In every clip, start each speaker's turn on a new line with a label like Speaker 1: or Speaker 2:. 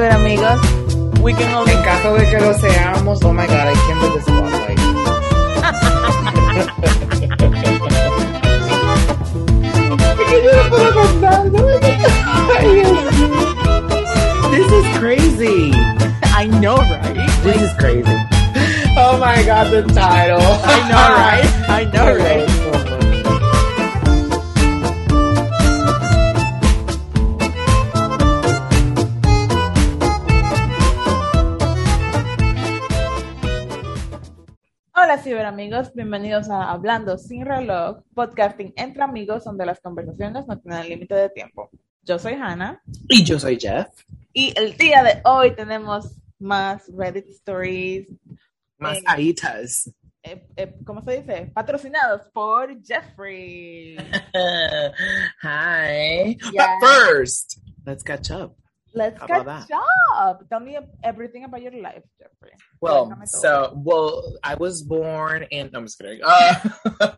Speaker 1: ciberamigos. We can only...
Speaker 2: En caso de que lo seamos, oh my god, I can't believe this spotlight. This is crazy.
Speaker 1: I know, right?
Speaker 2: This is crazy. Oh my god, the title.
Speaker 1: I know, right? I know, right? ciberamigos, bienvenidos a Hablando sin reloj, podcasting entre amigos donde las conversaciones no tienen límite de tiempo. Yo soy Hannah
Speaker 2: Y yo soy Jeff.
Speaker 1: y el día de hoy tenemos más Reddit Stories,
Speaker 2: Más
Speaker 1: Eh.
Speaker 2: aitas.
Speaker 1: eh, eh, ¿cómo se dice? Patrocinados por Jeffrey.
Speaker 2: Hi.
Speaker 1: Yeah.
Speaker 2: But first, let's catch up.
Speaker 1: Let's
Speaker 2: How
Speaker 1: catch
Speaker 2: about
Speaker 1: up. Tell me everything about your life, Jeffrey.
Speaker 2: Well, so well, I was born in. No, I'm just kidding. Uh,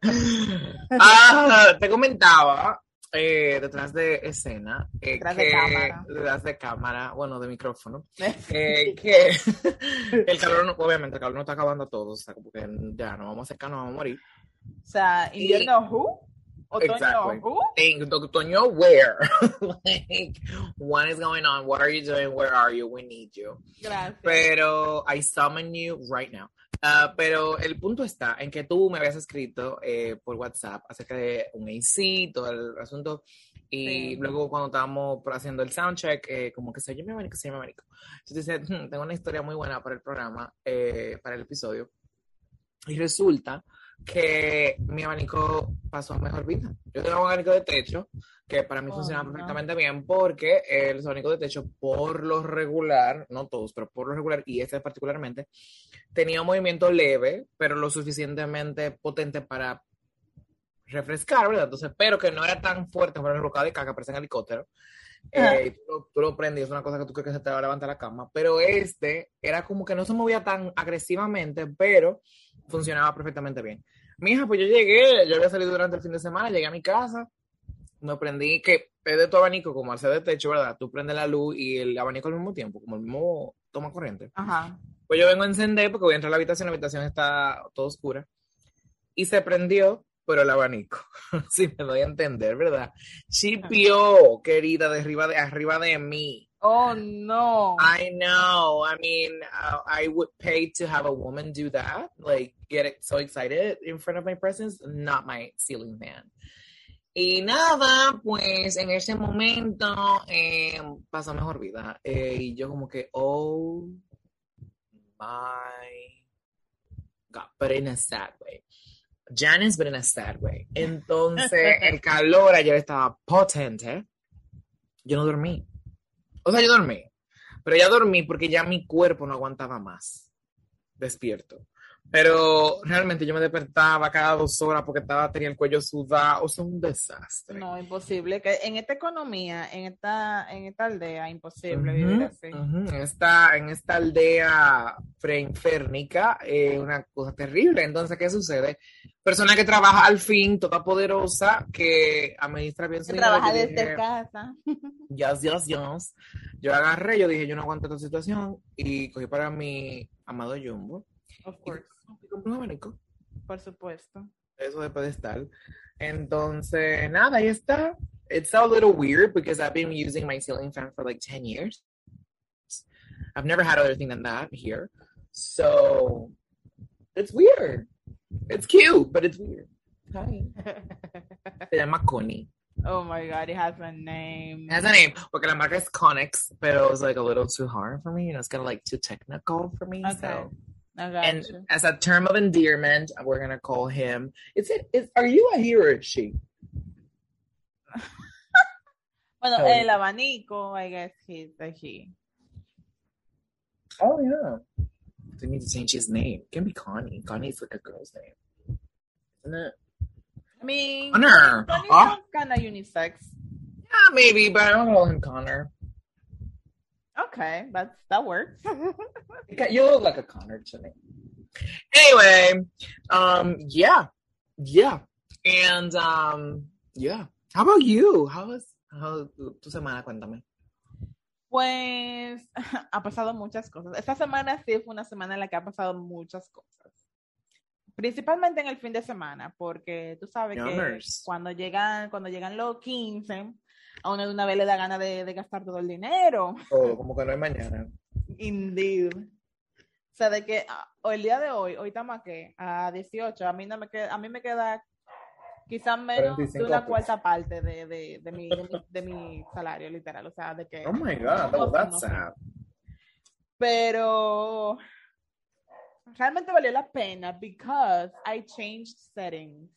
Speaker 2: ah, te comentaba eh, detrás de escena eh,
Speaker 1: Detrás de
Speaker 2: que
Speaker 1: cámara.
Speaker 2: detrás de cámara, bueno, de micrófono, eh, que el calor, no- obviamente, el calor no está acabando a todos, o sea, como que ya no vamos a secar, no vamos a morir.
Speaker 1: O sea, invierno who? Otoño
Speaker 2: Exactly.
Speaker 1: who?
Speaker 2: En otoño, where? like, what is going on? What are you doing? Where are you? We need you.
Speaker 1: Gracias.
Speaker 2: Pero I summon you right now. Ah, pero el punto está en que tú me habías escrito eh, por WhatsApp acerca de un AC, todo el asunto. Y
Speaker 1: Sí.
Speaker 2: luego cuando estábamos haciendo el soundcheck, eh, como que se llama abanico, se llama abanico. Entonces dice, "Hmm, tengo una historia muy buena para el programa, eh, para el episodio. Y resulta que mi abanico pasó a mejor vida. Yo tengo un abanico de techo que para mí
Speaker 1: Oh,
Speaker 2: funciona
Speaker 1: no.
Speaker 2: perfectamente bien porque el abanico de techo por lo regular, no todos, pero por lo regular, y este particularmente, tenía un movimiento leve, pero lo suficientemente potente para refrescar, ¿verdad? Entonces, pero que no era tan fuerte como el bocado de caca, parece en helicóptero. Eh, y tú, lo- tú lo prendías, es una cosa que tú crees que se te va a levantar la cama, pero este era como que no se movía tan agresivamente, pero funcionaba perfectamente bien. Mija, pues yo llegué, yo había salido durante el fin de semana, llegué a mi casa, me prendí, que es de tu abanico, como al ser de techo, ¿verdad? Tú prendes la luz y el abanico al mismo tiempo, como el mismo toma corriente.
Speaker 1: Ajá.
Speaker 2: Pues yo vengo a encender porque voy a entrar a la habitación, la habitación está toda oscura. Y se prendió, pero el abanico. si me doy a entender, ¿verdad? Chipió, querida, de arriba de, arriba de mí.
Speaker 1: Oh no.
Speaker 2: I know. I mean, uh, I would pay to have a woman do that. Like, get it so excited in front of my presence. Not my ceiling fan. Y nada, pues en ese momento eh, pasó mejor vida. Eh, y yo como que, oh my God, but in a sad way. Janice, but in a sad way. Entonces, el calor ayer estaba potente. Yo no dormí. O sea, yo dormí. Pero ya dormí porque ya mi cuerpo no aguantaba más. Despierto. Pero realmente yo me despertaba cada dos horas porque estaba, tenía el cuello sudado. O sea, un desastre.
Speaker 1: No, imposible. Que en esta economía, en esta, en esta aldea, imposible vivir así.
Speaker 2: En esta, en esta aldea preinférnica, eh, una cosa terrible. Entonces, ¿qué sucede? Persona que trabaja al fin, toda poderosa, que administra bien su
Speaker 1: trabaja desde
Speaker 2: dije,
Speaker 1: casa.
Speaker 2: Yes, yes, yes. Yo agarré, yo dije, yo no aguanto esta situación y cogí para mi amado Jumbo
Speaker 1: Of
Speaker 2: y
Speaker 1: course.
Speaker 2: compré un abanico.
Speaker 1: Por supuesto.
Speaker 2: Eso de pedestal. Entonces, nada, ahí está. It's a little weird because I've been using my ceiling fan for like 10 years. I've never had other thing than that here. So, it's weird. It's cute, but it's weird. Hi. Se llama Connie.
Speaker 1: oh my god, it has a name.
Speaker 2: It has a name. Porque la marca es Connex, pero it's like a little too hard for me. You know, it's kind of like too technical for me.
Speaker 1: Okay.
Speaker 2: So,
Speaker 1: I got
Speaker 2: and
Speaker 1: you.
Speaker 2: as a term of endearment, we're gonna call him. Is it? Is are you a he or a she?
Speaker 1: Bueno,
Speaker 2: Oh.
Speaker 1: el abanico, I guess he's a he.
Speaker 2: Oh yeah. They need to change his name. It can be Connie. Connie's like a girl's name, isn't it?
Speaker 1: I mean,
Speaker 2: Connor.
Speaker 1: Connie
Speaker 2: Ah.
Speaker 1: sounds kind of unisex.
Speaker 2: Yeah, maybe, but I don't call him Connor.
Speaker 1: Okay, that's that works.
Speaker 2: You look like a Connor to me. Anyway, um, yeah, yeah, and um, yeah. How about you? How was how tu semana? Cuéntame.
Speaker 1: Pues ha pasado muchas cosas. Esta semana sí fue una semana en la que ha pasado muchas cosas. Principalmente en el fin de semana, porque tú sabes que cuando llegan, cuando llegan los 15, a uno de una vez le da ganas de, de gastar todo el dinero.
Speaker 2: Todo, como que no hay mañana.
Speaker 1: Indeed. O sea, de que ah, o el día de hoy, hoy estamos aquí, a 18, a mí, no me queda, a mí me queda quizás menos de
Speaker 2: 45
Speaker 1: una cuarta parte de, de, de, mi, de, mi, de mi salario, literal. O sea, de que...
Speaker 2: Oh my god,
Speaker 1: No,
Speaker 2: that's
Speaker 1: no,
Speaker 2: sad.
Speaker 1: Pero realmente valió la pena because I changed settings.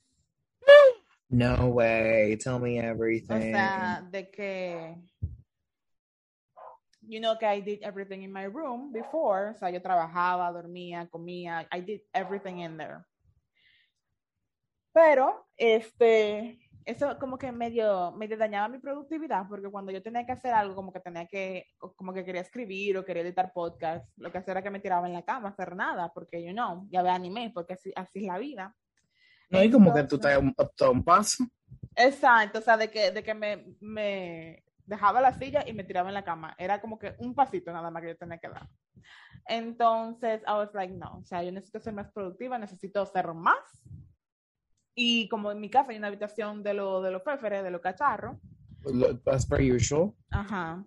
Speaker 2: No way, tell me
Speaker 1: O
Speaker 2: everything.
Speaker 1: sea, de que you know que I did everything in my room before, o sea, yo trabajaba, dormía, comía, I did everything in there. Pero este eso como que medio medio dañaba mi productividad porque cuando yo tenía que hacer algo como que tenía que como que quería escribir o quería editar podcast, lo que hacía era que me tiraba en la cama a hacer nada porque you know, ya ve anime porque así, así es la vida.
Speaker 2: No, y como que tú te das un, paso.
Speaker 1: Exacto, o sea, de que, de que me, me dejaba la silla y me tiraba en la cama. Era como que un pasito nada más que yo tenía que dar. Entonces, I was like, no, o sea, yo necesito ser más productiva, necesito hacer más. Y como en mi casa hay una habitación de, lo, de los féferes, de los cacharros,
Speaker 2: As per usual.
Speaker 1: ajá,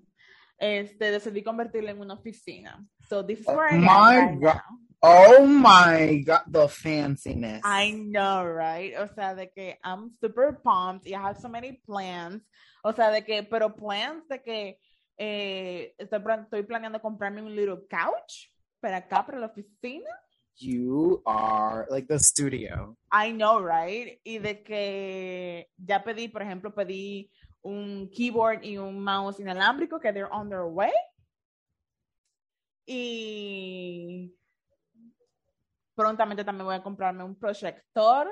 Speaker 1: este, decidí convertirla en una oficina. So this is
Speaker 2: Oh
Speaker 1: where I am right
Speaker 2: God.
Speaker 1: now.
Speaker 2: Oh my god, the fanciness.
Speaker 1: I know, right? O sea, de que I'm super pumped I have so many plans. O sea, de que, pero plans de que eh, estoy, estoy planeando comprarme un little couch para acá, para la oficina.
Speaker 2: You are like the studio.
Speaker 1: I know, right? Y de que ya pedí, por ejemplo, pedí un keyboard y un mouse inalámbrico que they're on their way. Y prontamente también voy a comprarme un proyector.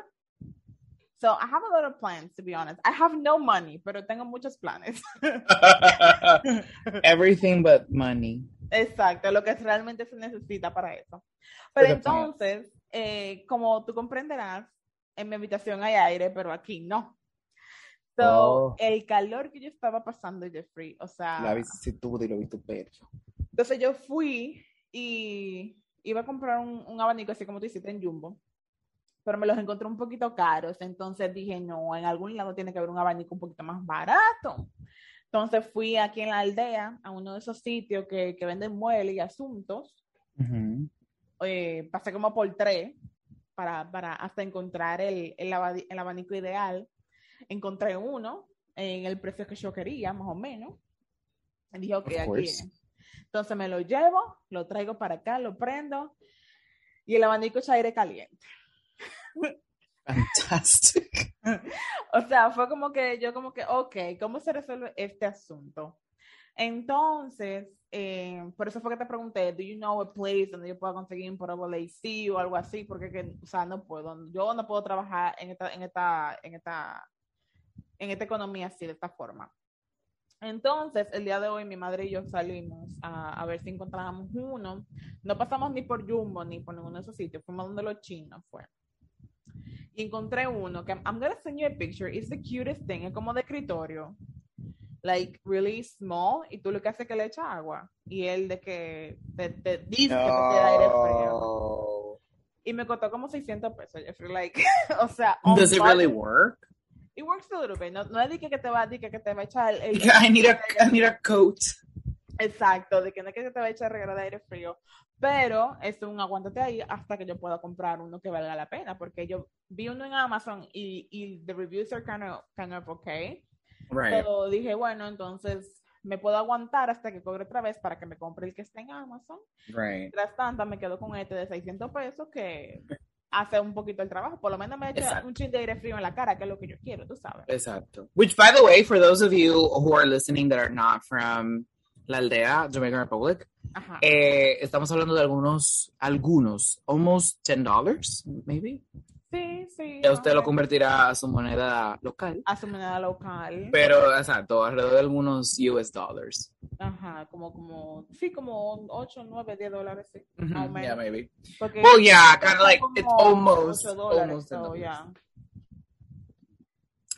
Speaker 1: So I have a lot of plans, to be honest. I have no money, pero tengo muchos planes.
Speaker 2: Everything but money.
Speaker 1: Exacto, lo que realmente se necesita para eso. Pero entonces, eh, como tú comprenderás, en mi habitación hay aire, pero aquí no. So,
Speaker 2: Oh.
Speaker 1: el calor que yo estaba pasando, Jeffrey, o sea,
Speaker 2: La vicisitud y lo vituperio.
Speaker 1: entonces yo fui y iba a comprar un, un abanico así como tú hiciste en Jumbo, pero me los encontré un poquito caros, entonces dije, no, en algún lado tiene que haber un abanico un poquito más barato. Entonces fui aquí en la aldea a uno de esos sitios que, que venden muebles y asuntos. Eh, pasé como por tres para, para hasta encontrar el, el, el abanico ideal. Encontré uno en el precio que yo quería, más o menos. Y dije, ok, aquí es. Entonces me lo llevo, lo traigo para acá, lo prendo y el abanico es aire caliente.
Speaker 2: Fantastic.
Speaker 1: O sea, fue como que yo como que, ok, ¿cómo se resuelve este asunto? Entonces, eh, por eso fue que te pregunté, ¿do you know a place donde yo pueda conseguir un portable AC o algo así? Porque, que, o sea, no puedo, yo no puedo trabajar en esta, en esta, en esta, en esta economía así, de esta forma. Entonces, el día de hoy mi madre y yo salimos a, a ver si encontrábamos uno. No pasamos ni por Jumbo ni por ninguno de esos sitios, fuimos donde los chinos fue. Y encontré uno que I'm gonna send you a picture. It's the cutest thing. Es como de escritorio. Like really small. Y tú lo que haces es que le echas agua. Y él de que te, te dice que te da aire frío.
Speaker 2: No.
Speaker 1: Y me costó como 600 pesos. Jeffrey, like, o sea, on
Speaker 2: Does it really work?
Speaker 1: It works a little bit. No, no es de que, te va, de que, que te va a echar el, el-
Speaker 2: I need a I need a coat.
Speaker 1: Exacto, de que no es que te va a echar regalo de aire frío, pero es un aguántate ahí hasta que yo pueda comprar uno que valga la pena, porque yo vi uno en Amazon y, y the reviews are kind of, kind of okay,
Speaker 2: Right.
Speaker 1: pero dije, bueno, entonces me puedo aguantar hasta que cobre otra vez para que me compre el que está en Amazon.
Speaker 2: Right.
Speaker 1: Mientras tanto, me quedo con este de 600 pesos que hace un poquito el trabajo, por lo menos me echa un chin de aire frío en la cara, que es lo que yo quiero, tú sabes.
Speaker 2: Exacto. Which, by the way, for those of you who are listening that are not from La Aldea, Jamaican Republic, eh, estamos hablando de algunos, algunos, almost $10, maybe.
Speaker 1: Sí, sí.
Speaker 2: Ya usted lo convertirá a su moneda local.
Speaker 1: a su moneda local.
Speaker 2: Pero, exacto, alrededor de algunos US dollars.
Speaker 1: Ajá, como, como, sí, como 8, 9, 10 dólares, sí. O menos.
Speaker 2: Yeah, maybe.
Speaker 1: Porque
Speaker 2: Well, yeah,
Speaker 1: son
Speaker 2: kinda like, it's almost-
Speaker 1: 8 dólares,
Speaker 2: almost
Speaker 1: so,
Speaker 2: $10.
Speaker 1: yeah.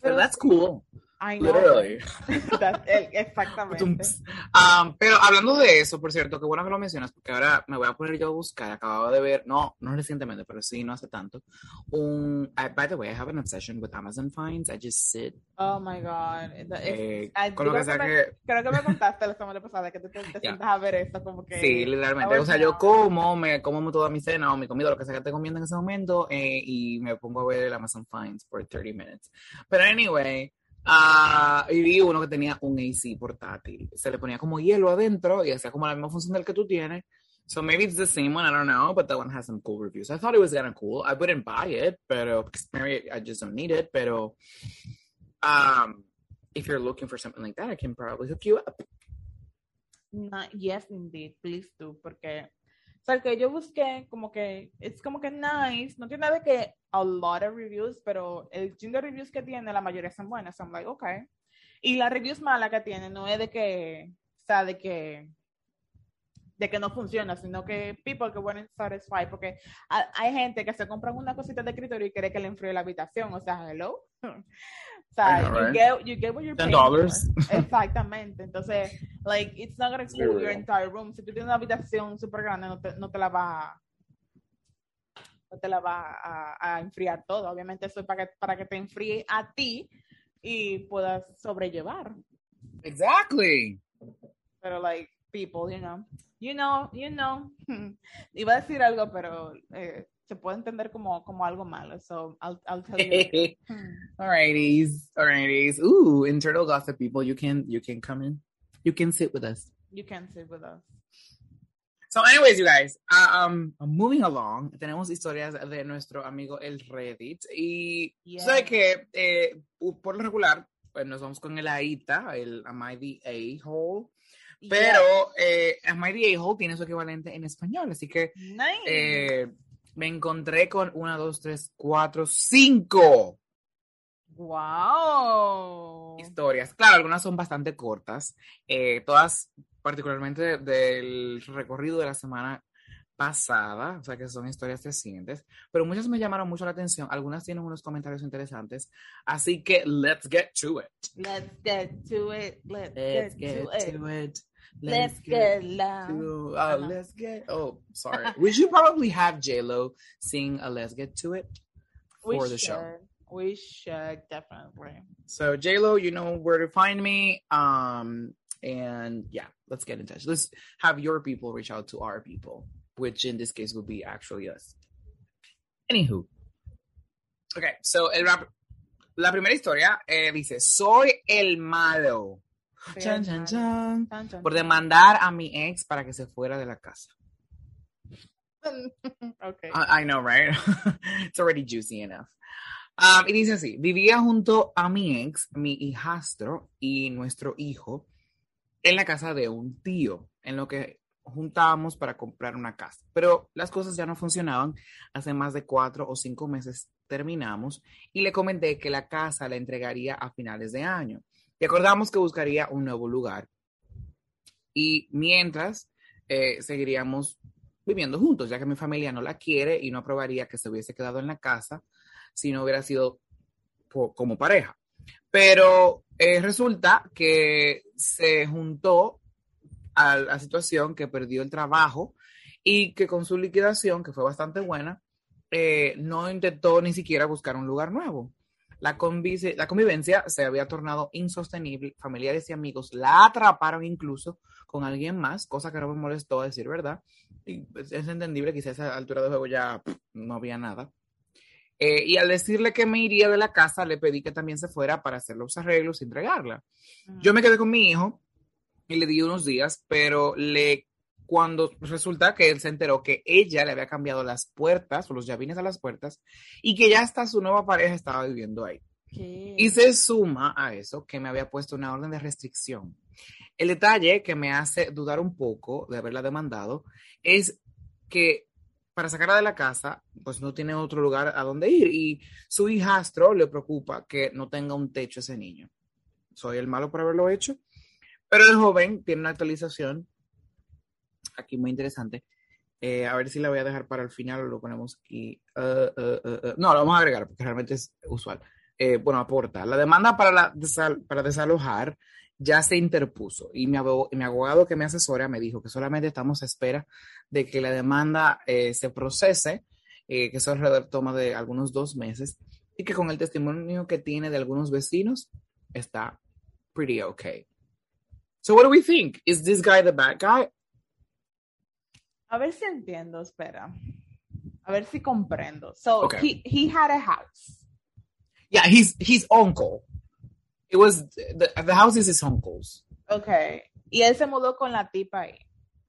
Speaker 2: But that's cool.
Speaker 1: I know,
Speaker 2: Literally.
Speaker 1: el- exactamente.
Speaker 2: Um, pero hablando de eso, por cierto, qué bueno que lo mencionas, porque ahora me voy a poner yo a buscar. Acababa de ver, no, no recientemente, pero sí, no hace tanto. Un, I- by the way, I have an obsession with Amazon finds. I just sit.
Speaker 1: Oh my God.
Speaker 2: Eh,
Speaker 1: ay,
Speaker 2: con lo que sea
Speaker 1: me-
Speaker 2: que.
Speaker 1: Creo que me contaste la semana pasada que te, te, te
Speaker 2: Ya.
Speaker 1: sientas a ver esto como que...
Speaker 2: Sí, literalmente.
Speaker 1: a
Speaker 2: O sea, yo como, me como toda mi cena o mi comida, lo que sea que esté comiendo en ese momento, eh, y me pongo a ver el Amazon Finds por 30 minutes. Pero anyway, ah, y vi uno que tenía un AC portátil. Se le ponía como hielo adentro y hacía como la misma función del que tú tienes. So maybe it's the same one, I don't know, but that one has some cool reviews. I thought it was kind of cool. I wouldn't buy it, pero maybe I just don't need it, pero um, if you're looking for something like that, I can probably hook you up.
Speaker 1: No, yes, indeed, please do, porque, sea, que yo busqué, como que, es como que nice, no tiene nada de que a lot of reviews, pero el chingo de reviews que tiene, la mayoría son buenas, son like, okay. Y las reviews malas que tiene, no es de que, o sea, de que, de que no funciona, sino que people que weren't satisfied, porque ha- hay gente que se compran una cosita de escritorio y quiere que le enfríe la habitación, o sea, hello. O sea,
Speaker 2: know,
Speaker 1: you,
Speaker 2: right?
Speaker 1: get, you get what you're
Speaker 2: Ten
Speaker 1: paying for.
Speaker 2: dollars.
Speaker 1: Exactamente. Entonces, like, it's not gonna
Speaker 2: very
Speaker 1: cool your entire room. Si tú tienes una habitación súper grande, no te, no te la va a, no te la va a, a enfriar todo. Obviamente eso es para que, para que te enfríe a ti y puedas sobrellevar.
Speaker 2: Exactly.
Speaker 1: Pero, like, people, you know, you know, you know. Iba a decir algo, pero eh, se puede entender como, como algo malo. So, I'll, I'll tell you.
Speaker 2: Alrighties, alrighties. Ooh, internal gossip people, you can you can come in. You can sit with us.
Speaker 1: You can sit with us.
Speaker 2: So, anyways, you guys, uh, um, moving along, tenemos historias de nuestro amigo el Reddit y
Speaker 1: Yeah.
Speaker 2: sabes que eh, por lo regular, pues nos vamos con el AITA, el Am I the A-hole, pero eh, Am I the A-hole tiene su equivalente en español, así que
Speaker 1: Yeah. Nice.
Speaker 2: eh, me encontré con una, dos, tres, cuatro, cinco
Speaker 1: wow.
Speaker 2: historias. Claro, algunas son bastante cortas, eh, todas particularmente de- del recorrido de la semana pasada, o sea que son historias recientes, pero muchas me llamaron mucho la atención, algunas tienen unos comentarios interesantes, así que let's get to it.
Speaker 1: Let's get to it. Let's,
Speaker 2: Let's
Speaker 1: get,
Speaker 2: get
Speaker 1: to it.
Speaker 2: to it.
Speaker 1: Let's get loud.
Speaker 2: to- oh,
Speaker 1: Ajá.
Speaker 2: let's get. Oh, sorry. we should probably have J Lo sing a "Let's Get to It"
Speaker 1: We
Speaker 2: for the
Speaker 1: should.
Speaker 2: show.
Speaker 1: We should definitely.
Speaker 2: So J Lo, you know where to find me. Um, and yeah, let's get in touch. Let's have your people reach out to our people, which in this case would be actually us. Anywho. Okay, so el rap- la primera historia eh, dice: Soy el malo. Chan, chan, chan. Por demandar a mi ex para que se fuera de la casa.
Speaker 1: okay.
Speaker 2: I, I know, right? It's already juicy enough. Um, y dice así, vivía junto a mi ex, mi hijastro y nuestro hijo en la casa de un tío, en lo que juntábamos para comprar una casa. Pero las cosas ya no funcionaban. Hace más de cuatro o cinco meses terminamos y le comenté que la casa la entregaría a finales de año. Y acordamos que buscaría un nuevo lugar. Y mientras eh, seguiríamos viviendo juntos, ya que mi familia no la quiere y no aprobaría que se hubiese quedado en la casa si no hubiera sido como pareja. Pero eh, resulta que se juntó a la situación que perdió el trabajo y que con su liquidación, que fue bastante buena, eh, no intentó ni siquiera buscar un lugar nuevo. La, convive- la convivencia se había tornado insostenible, familiares y amigos la atraparon incluso con alguien más, cosa que no me molestó decir verdad. Y pues, es entendible, quizás a esa altura de juego ya pff, no había nada. Eh, y al decirle que me iría de la casa, le pedí que también se fuera para hacer los arreglos y entregarla.
Speaker 1: Mm.
Speaker 2: Yo me quedé con mi hijo y le di unos días, pero le cuando resulta que él se enteró que ella le había cambiado las puertas o los llavines a las puertas y que ya hasta su nueva pareja estaba viviendo ahí.
Speaker 1: ¿Qué?
Speaker 2: Y se suma a eso que me había puesto una orden de restricción. El detalle que me hace dudar un poco de haberla demandado es que para sacarla de la casa, pues no tiene otro lugar a donde ir y su hijastro le preocupa que no tenga un techo ese niño. Soy el malo por haberlo hecho, pero el joven tiene una actualización aquí muy interesante. Eh, a ver si la voy a dejar para el final o lo ponemos aquí. Uh, uh, uh. No, lo vamos a agregar porque realmente es usual. Eh, bueno, aporta. La demanda para, la desal- para desalojar ya se interpuso y mi abogado, mi abogado que me asesora me dijo que solamente estamos a espera de que la demanda eh, se procese, eh, que eso alrededor toma de algunos dos meses y que con el testimonio que tiene de algunos vecinos está pretty okay. So what do we think? Is this guy the bad guy?
Speaker 1: A ver si entiendo, espera. A ver si comprendo. So
Speaker 2: Okay.
Speaker 1: he, he had a house.
Speaker 2: Yeah, he's his uncle. It was the, the house is his uncle's.
Speaker 1: Okay. Y él se mudó con la tipa ahí.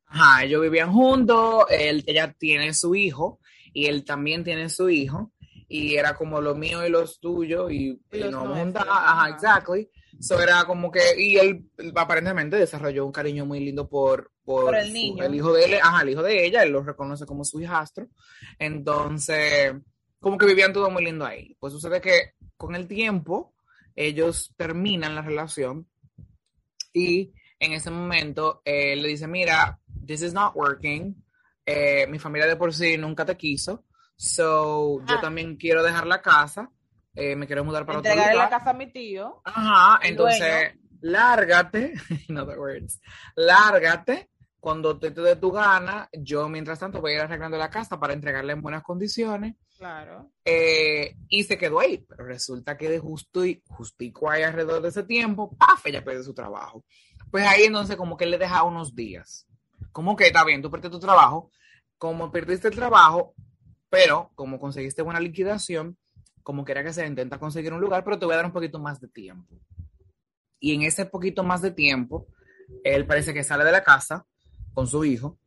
Speaker 2: Ajá, ellos vivían juntos, él, ella tiene su hijo y él también tiene su hijo y era como lo mío y los tuyos y,
Speaker 1: Y
Speaker 2: y
Speaker 1: los
Speaker 2: nos
Speaker 1: nuestros,
Speaker 2: juntaba,
Speaker 1: ajá.
Speaker 2: ajá, exactly. So era como que, y él aparentemente desarrolló un cariño muy lindo por, por,
Speaker 1: Por el
Speaker 2: su-
Speaker 1: niño.
Speaker 2: el hijo de él, ajá, el hijo de ella, él lo reconoce como su hijastro. Entonces, como que vivían todo muy lindo ahí. Pues sucede que con el tiempo ellos terminan la relación y en ese momento él le dice, mira, this is not working, eh, mi familia de por sí nunca te quiso, so yo
Speaker 1: Ah.
Speaker 2: también quiero dejar la casa, eh, me quiero mudar para otro
Speaker 1: Entregarle la
Speaker 2: lugar.
Speaker 1: casa a mi tío.
Speaker 2: Ajá, entonces, lárgate, in other words, lárgate cuando te, te dé tu gana, yo mientras tanto voy a ir arreglando la casa para entregarla en buenas condiciones.
Speaker 1: Claro.
Speaker 2: Eh, y se quedó ahí, pero resulta que de justo y justico ahí alrededor de ese tiempo, ¡paf! ella pierde su trabajo. Pues ahí entonces como que le deja unos días. Como que está bien, tú perdiste tu trabajo, como perdiste el trabajo, pero como conseguiste buena liquidación, como quiera que sea, intenta conseguir un lugar, pero te voy a dar un poquito más de tiempo. Y en ese poquito más de tiempo, él parece que sale de la casa con su hijo,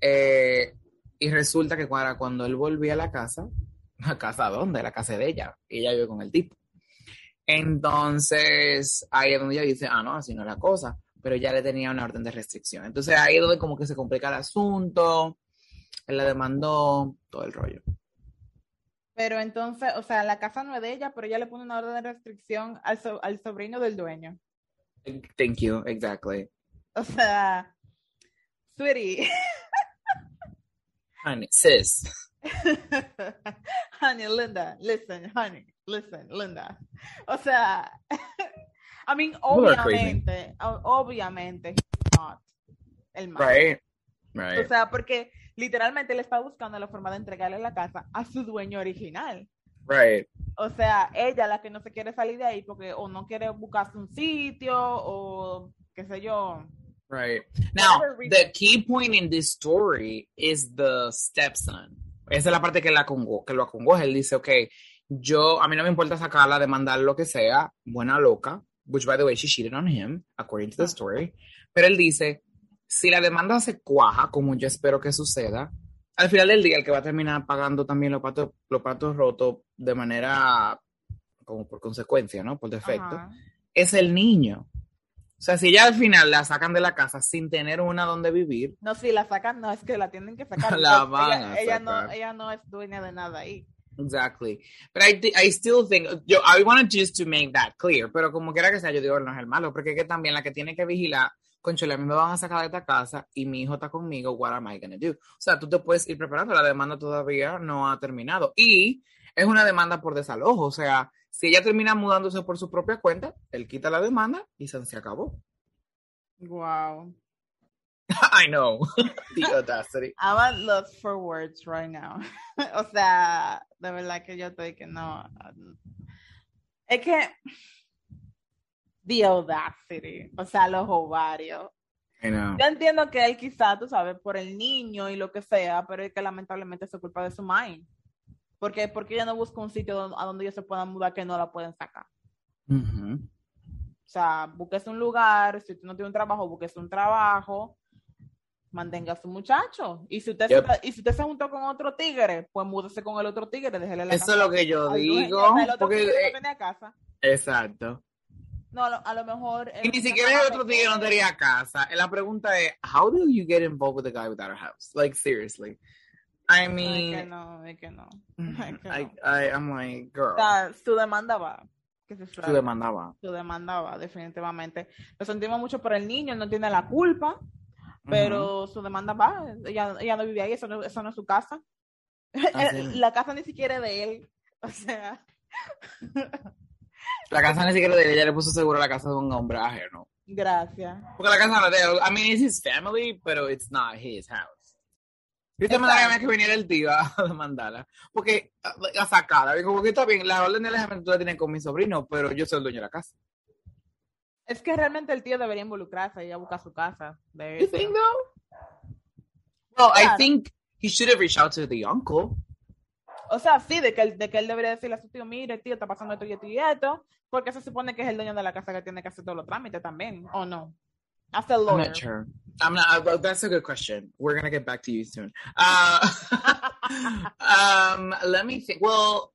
Speaker 2: eh, y resulta que cuando, cuando él volvía a la casa, ¿la casa dónde? La casa de ella. Ella vive con el tipo. Entonces, ahí es donde ella dice, ah, no, así no es la cosa. Pero ya le tenía una orden de restricción. Entonces, ahí es donde como que se complica el asunto. Él la demandó, todo el rollo.
Speaker 1: Pero entonces, o sea, la casa no es de ella, pero ella le pone una orden de restricción al, so- al sobrino del dueño.
Speaker 2: Thank you, exactly.
Speaker 1: O sea, sweetie,
Speaker 2: Honey, sis.
Speaker 1: honey, Linda, listen, honey, listen, Linda. O sea, I mean, obviamente, o- obviamente, he's not el malo.
Speaker 2: Right?
Speaker 1: O
Speaker 2: Right.
Speaker 1: sea, porque literalmente él está buscando la forma de entregarle la casa a su dueño original.
Speaker 2: Right.
Speaker 1: O sea, ella la que no se quiere salir de ahí porque o no quiere buscarse un sitio o qué sé yo.
Speaker 2: Right. Now, the key point in this story is the stepson. Esa es la parte que, la congo- que lo acongoja. Él dice, ok, yo, a mí no me importa sacarla, demandar lo que sea, buena loca, which by the way, she cheated on him, according to the
Speaker 1: Ah.
Speaker 2: story. Pero él dice, si la demanda se cuaja, como yo espero que suceda, al final del día el que va a terminar pagando también los patos, los patos rotos de manera, como por consecuencia, ¿no? Por defecto
Speaker 1: Ajá.
Speaker 2: es el niño. O sea, si ya al final la sacan de la casa sin tener una donde vivir,
Speaker 1: No, si la sacan, no, es que la tienen que sacar.
Speaker 2: La van
Speaker 1: ella,
Speaker 2: a
Speaker 1: ella no,
Speaker 2: sacar.
Speaker 1: ella no es dueña de nada ahí.
Speaker 2: exactly. But I, I still think, yo, I wanted just to make that clear, pero como quiera que sea, yo digo, no es el malo, porque es que también la que tiene que vigilar, conchole, a mí me van a sacar de esta casa y mi hijo está conmigo, what am I gonna do? O sea, tú te puedes ir preparando, la demanda todavía no ha terminado. Y es una demanda por desalojo, o sea, si ella termina mudándose por su propia cuenta, él quita la demanda y se, se acabó.
Speaker 1: Wow.
Speaker 2: I know. The audacity.
Speaker 1: I'm at loss for words right now. o sea, de verdad que yo estoy que no. Es que. The audacity. O sea, los ovarios. Yo entiendo que él quizá, tú sabes, por el niño y lo que sea, pero es que lamentablemente es culpa de su mind. Porque, porque ella no busca un sitio a donde ellos se puedan mudar que no la pueden sacar.
Speaker 2: Ujú.
Speaker 1: O sea, búsquese un lugar, si usted no tiene un trabajo, búsquese un trabajo, mantenga a su muchacho. Y si usted,
Speaker 2: Yep.
Speaker 1: se, y si usted se juntó con otro tigre, pues múdese con el otro tigre, déjele la
Speaker 2: Eso
Speaker 1: casa
Speaker 2: es lo que yo digo.
Speaker 1: O sea, el otro
Speaker 2: Porque,
Speaker 1: tigre
Speaker 2: eh,
Speaker 1: no tenía casa.
Speaker 2: exacto.
Speaker 1: No, a lo, a lo mejor...
Speaker 2: Y ni siquiera el otro tigre no tenía casa. La pregunta es, how do you get involved with a guy without a house? Like, seriously. I
Speaker 1: Es que
Speaker 2: mean,
Speaker 1: no, es que no. Que
Speaker 2: I,
Speaker 1: no.
Speaker 2: I, I'm like, girl.
Speaker 1: O sea, su demanda va. Que se
Speaker 2: Tú
Speaker 1: sabe.
Speaker 2: demandaba.
Speaker 1: Su demanda va, definitivamente. Lo sentimos mucho por el niño, él no tiene la culpa, pero su demanda va. Ella, ella no vive ahí, eso no, eso no es su casa. La casa ni siquiera es de él. O sea,
Speaker 2: La casa ni siquiera de ella le puso seguro a la casa de un hombre ajeno.
Speaker 1: Gracias.
Speaker 2: Porque la casa no es de él. I mean, it's his family, pero it's not his house. Yo te mandaría que viniera el tío a demandarla. Porque, a sacarla. Como que está bien, la orden de alejamiento la tienes con mi sobrino, pero yo soy el dueño de la casa.
Speaker 1: Es que realmente el tío debería involucrarse y a buscar su casa.
Speaker 2: You think though? Well, I think he should have reached out to the uncle.
Speaker 1: O sea, sí, de que, él, de que él debería decirle a su tío, mire, tío, está pasando esto y esto y esto, porque se supone que es el dueño de la casa que tiene que hacer todos los trámites también, ¿o no? Hasta el
Speaker 2: I'm not sure. I'm not. Uh, that's a good question. We're gonna get back to you soon. Uh, um, let me think. Well,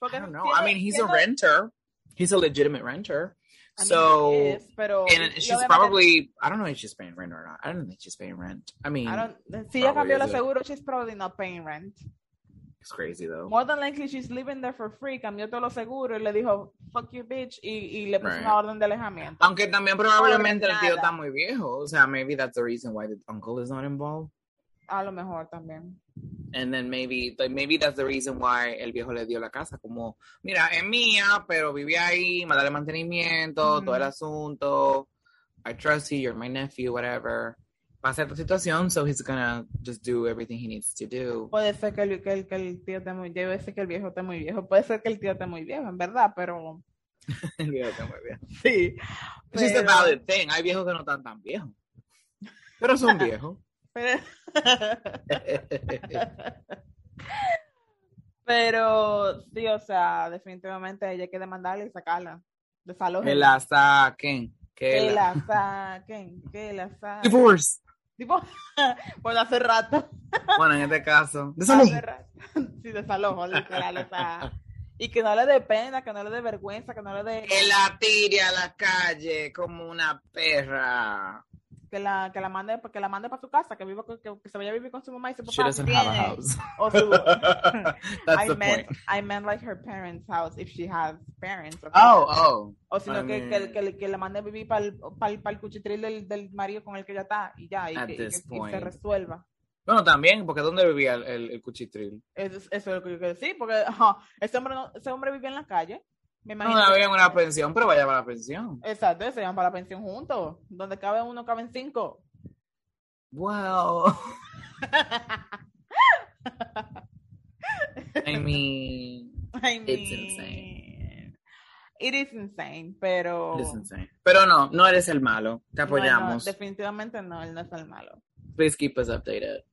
Speaker 1: Porque
Speaker 2: I don't know.
Speaker 1: tiene-
Speaker 2: I mean, he's a renter. He's a legitimate renter.
Speaker 1: I mean,
Speaker 2: so,
Speaker 1: he is, pero,
Speaker 2: and she's probably. I don't know if she's paying rent or not. I don't think she's paying rent. I mean,
Speaker 1: I don't- si ella cambió
Speaker 2: it.
Speaker 1: seguro, she's probably not paying rent.
Speaker 2: It's crazy though.
Speaker 1: More than likely, she's living there for free, cambió todos los seguros y le dijo, fuck you, bitch, y, y le puso
Speaker 2: Right.
Speaker 1: una orden de alejamiento.
Speaker 2: Aunque también probablemente el tío está muy viejo. O sea, maybe that's the reason why the uncle is not involved.
Speaker 1: A lo mejor también.
Speaker 2: And then maybe, like, maybe that's the reason why el viejo le dio la casa. Como, mira, es mía, pero vive ahí, me dale mantenimiento, todo el asunto. I trust you, you're my nephew, whatever. Pasa esta situación, so he's gonna just do everything he needs to do.
Speaker 1: Puede ser que el, que el, que el tío esté muy viejo, puede ser que el viejo esté muy viejo, puede ser que el tío esté muy viejo, en verdad, pero
Speaker 2: El viejo está muy bien.
Speaker 1: sí.
Speaker 2: It's just a
Speaker 1: Pero-
Speaker 2: valid thing. Hay viejos que no están tan viejos. Pero son viejos.
Speaker 1: Pero, pero sí, o sea, definitivamente ella hay que demandarla y sacarla. Desalojen.
Speaker 2: que la saquen. Que,
Speaker 1: Que
Speaker 2: la...
Speaker 1: la saquen, que la saquen.
Speaker 2: Divorce.
Speaker 1: Tipo, bueno, hace rato.
Speaker 2: Bueno, en este caso. Desalojo.
Speaker 1: Sí, desalojo, literal, o sea. Y que no le dé pena, que no le dé vergüenza, que no le dé.
Speaker 2: Que la tire a la calle como una perra.
Speaker 1: Que la, que la mande, que la mande para su casa, que viva que, que se vaya a vivir con su mamá y su
Speaker 2: She
Speaker 1: papá.
Speaker 2: doesn't have a
Speaker 1: tiene.
Speaker 2: house.
Speaker 1: O su,
Speaker 2: That's
Speaker 1: I
Speaker 2: the
Speaker 1: meant,
Speaker 2: point.
Speaker 1: I meant like her parents' house if she has parents. okay?
Speaker 2: Oh, oh.
Speaker 1: O sino
Speaker 2: I
Speaker 1: que,
Speaker 2: mean-
Speaker 1: que, que, que le mande a vivir para el, para el, cuchitril del, del marido con el que ya está y ya, y,
Speaker 2: At
Speaker 1: que, y y se resuelva.
Speaker 2: Bueno, también, porque ¿dónde vivía el, el, el cuchitril?
Speaker 1: Eso, es- eso es lo que yo quiero decir, porque ese, hombre no- ese hombre vivía en la calle. Me
Speaker 2: No,
Speaker 1: imagino.
Speaker 2: no
Speaker 1: que-
Speaker 2: había una pensión, pero vaya para la pensión.
Speaker 1: Exacto, se llaman para la pensión juntos. Donde cabe uno, caben cinco.
Speaker 2: Well, I mean,
Speaker 1: I
Speaker 2: It's
Speaker 1: mean,
Speaker 2: insane.
Speaker 1: It is insane, pero.
Speaker 2: it's insane. Pero no, no eres el malo. Te
Speaker 1: No, no,
Speaker 2: apoyamos.
Speaker 1: definitivamente no, él no es el malo.
Speaker 2: Please keep us updated.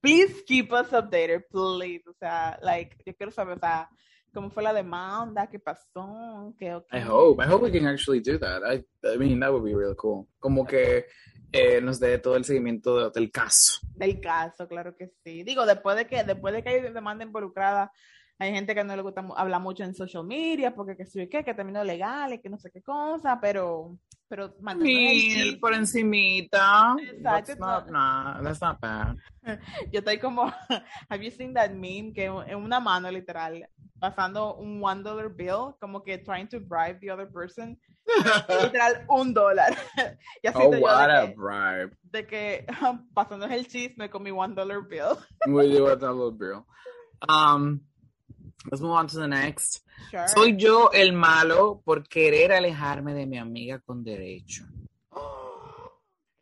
Speaker 1: Please keep us updated, please. O sea, like, yo quiero saber, o sea, cómo fue la demanda, qué pasó, qué,
Speaker 2: I hope. I hope we can actually do that. I, I mean, that would be really cool. Como que eh, nos dé todo el seguimiento de- del caso.
Speaker 1: del caso, claro que sí. Digo, después de que, después de que hay demanda involucrada, hay gente que no le gusta hablar mucho en social media, porque que que, que terminó legal y que no sé qué cosa, pero, pero
Speaker 2: Mil por encimita.
Speaker 1: Exacto,
Speaker 2: That's not, nah, that's not bad.
Speaker 1: Yo estoy como, have you seen that meme? Que en una mano, literal, pasando un one dollar bill, como que trying to bribe the other person, literal, un dólar. y así
Speaker 2: Oh,
Speaker 1: yo
Speaker 2: what a
Speaker 1: que,
Speaker 2: bribe.
Speaker 1: de que pasando el chisme con mi one dollar bill.
Speaker 2: We do it a little girl. Um, let's move on to the next.
Speaker 1: Sure.
Speaker 2: Soy yo el malo por querer alejarme de mi amiga con derecho.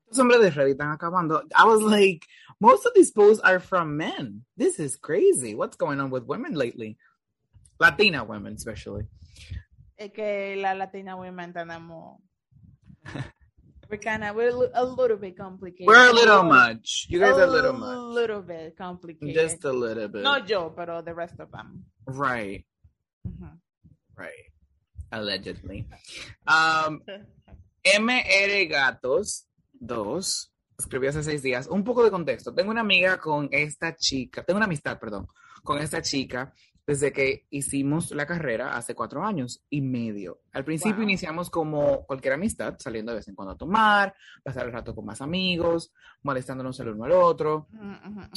Speaker 2: Los hombres de Reddit están acabando. I was like, most of these posts are from men. This is crazy. What's going on with women lately? Latina women, especially.
Speaker 1: es que la latina women tenemos we're kind of we're a li- a little bit complicated
Speaker 2: We're a little much. You guys are a little much.
Speaker 1: little bit complicated
Speaker 2: Just a little bit.
Speaker 1: no yo pero the rest of them
Speaker 2: Right,
Speaker 1: Ujú.
Speaker 2: right. Allegedly. Um, MR Gatos 2 escribió hace seis días. Un poco de contexto. Tengo una amiga con esta chica, tengo una amistad, perdón, con esta chica desde que hicimos la carrera hace cuatro años y medio. Al principio
Speaker 1: Wow.
Speaker 2: iniciamos como cualquier amistad, saliendo de vez en cuando a tomar, pasar el rato con más amigos, molestándonos el uno al otro,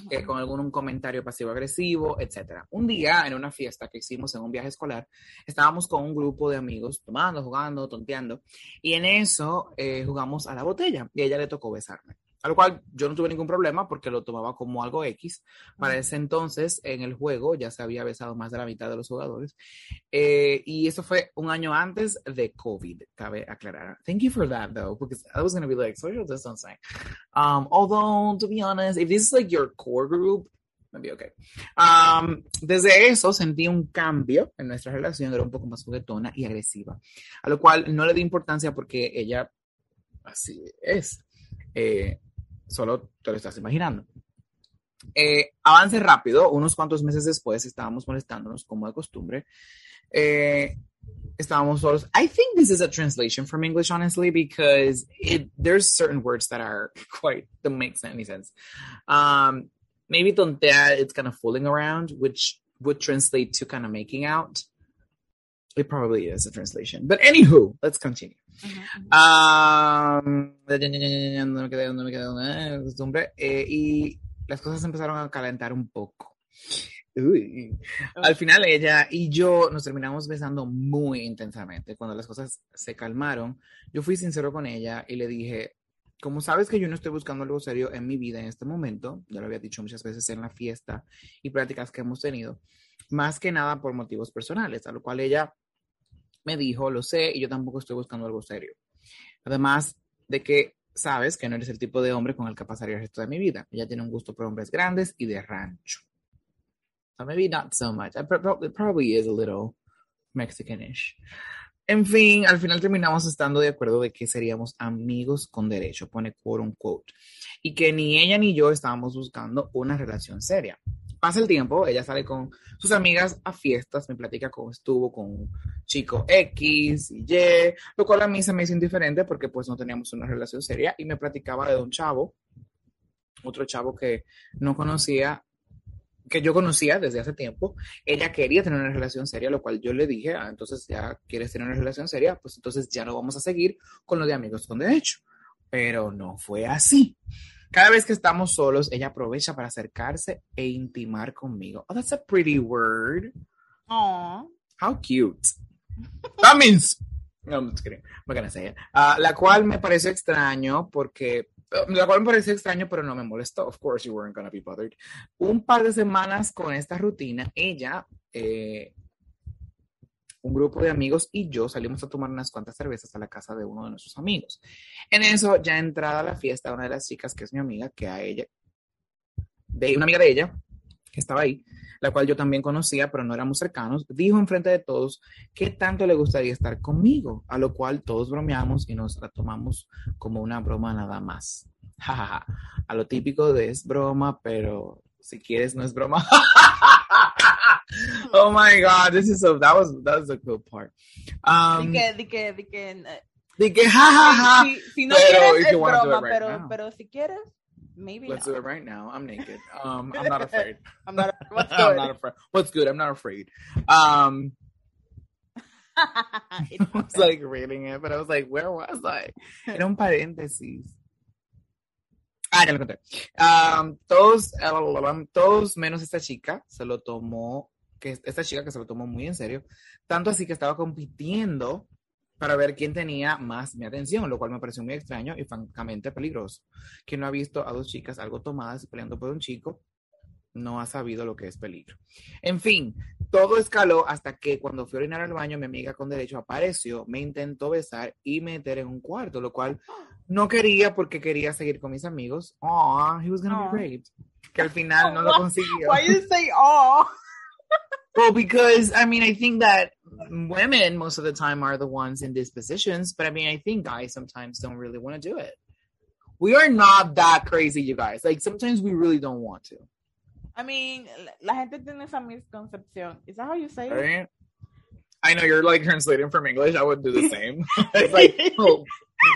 Speaker 2: eh, con algún un comentario pasivo-agresivo, etcétera. Un día, en una fiesta que hicimos en un viaje escolar, estábamos con un grupo de amigos tomando, jugando, tonteando, y en eso eh, jugamos a la botella y a ella le tocó besarme. A lo cual yo no tuve ningún problema porque lo tomaba como algo X. Para ese entonces, en el juego ya se había besado más de la mitad de los jugadores. Eh, y eso fue un año antes de COVID, cabe aclarar. Thank you for that, though, because I was going to be like, social distancing. Um, although, to be honest, if this is like your core group, maybe okay. Um, desde eso sentí un cambio en nuestra relación, era un poco más juguetona y agresiva. A lo cual no le di importancia porque ella así es. Eh, solo te lo estás imaginando. Eh, avance rápido, unos cuantos meses después estábamos molestándonos como de costumbre. Eh, estábamos solos. I think this is a translation from English, honestly, because it, there's certain words that are quite, don't make any sense. Um, maybe tontea, it's kind of fooling around, which would translate to kind of making out. It probably is a translation. But anywho, let's continue. No me quedé, no me quedé, costumbre. Eh, y las cosas empezaron a calentar un poco. Uy. Al final ella y yo nos terminamos besando muy intensamente. Cuando las cosas se calmaron, yo fui sincero con ella y le dije, como sabes que yo no estoy buscando algo serio en mi vida en este momento, ya lo había dicho muchas veces en la fiesta y prácticas que hemos tenido, más que nada por motivos personales, a lo cual ella me dijo, lo sé, y yo tampoco estoy buscando algo serio. Además de que sabes que no eres el tipo de hombre con el que pasaría el resto de mi vida. Ella tiene un gusto por hombres grandes y de rancho. So maybe not so much. It probably is a little Mexicanish. En fin, al final terminamos estando de acuerdo de que seríamos amigos con derecho, pone quote un quote, y que ni ella ni yo estábamos buscando una relación seria pasa el tiempo, ella sale con sus amigas a fiestas, me platica cómo estuvo con un chico X y Y, lo cual a mí se me hizo indiferente porque pues no teníamos una relación seria y me platicaba de un chavo, otro chavo que no conocía, que yo conocía desde hace tiempo, ella quería tener una relación seria, lo cual yo le dije, ah, entonces ya quieres tener una relación seria, pues entonces ya no vamos a seguir con lo de amigos con derecho. Pero no fue así. Cada vez que estamos solos, ella aprovecha para acercarse e intimar conmigo. Oh, that's a pretty word.
Speaker 1: Oh.
Speaker 2: How cute. That means. No, I'm just kidding. I'm gonna say it. Uh, la cual me pareció extraño porque. La cual me pareció extraño, pero no me molestó. Of course, you weren't gonna be bothered. Un par de semanas con esta rutina, ella eh, un grupo de amigos y yo salimos a tomar unas cuantas cervezas a la casa de uno de nuestros amigos. En eso, ya entrada a la fiesta, una de las chicas, que es mi amiga, que a ella, de una amiga de ella, que estaba ahí, la cual yo también conocía, pero no éramos cercanos, dijo enfrente de todos que tanto le gustaría estar conmigo, a lo cual todos bromeamos y nos la tomamos como una broma nada más. a lo típico de es broma, pero si quieres no es broma. oh my god, this is so that was that was a good part. Um,
Speaker 1: di que, di que, di que,
Speaker 2: di que, ha ha ha.
Speaker 1: Si, si no pero quieres, es broma, right pero, now. pero si quieres, maybe.
Speaker 2: Let's
Speaker 1: not.
Speaker 2: do it right now. I'm naked. Um, I'm not afraid.
Speaker 1: I'm not. What's good?
Speaker 2: I'm not afraid. What's good? I'm not afraid. Um. I was like reading it, but I was like, where was I? Era un paréntesis. Ah, ya lo conté. Um, todos, todos menos esta chica se lo tomó que esta chica que se lo tomó muy en serio, tanto así que estaba compitiendo para ver quién tenía más mi atención, lo cual me pareció muy extraño y francamente peligroso. Quien no ha visto a dos chicas algo tomadas peleando por un chico, no ha sabido lo que es peligro. En fin, todo escaló hasta que cuando fui a orinar al baño, mi amiga con derecho apareció, me intentó besar y meter en un cuarto, lo cual no quería porque quería seguir con mis amigos. Oh, he was gonna be raped. Que al final no lo consiguió.
Speaker 1: Why you say oh?
Speaker 2: Well, because I mean, I think that women most of the time are the ones in these positions, but I mean, I think guys sometimes don't really want to do it. We are not that crazy, you guys. Like sometimes we really don't want to.
Speaker 1: I mean, la gente tiene esa misconcepción. Is that how you say right? it?
Speaker 2: I know you're like translating from English. I would do the same. it's like, oh,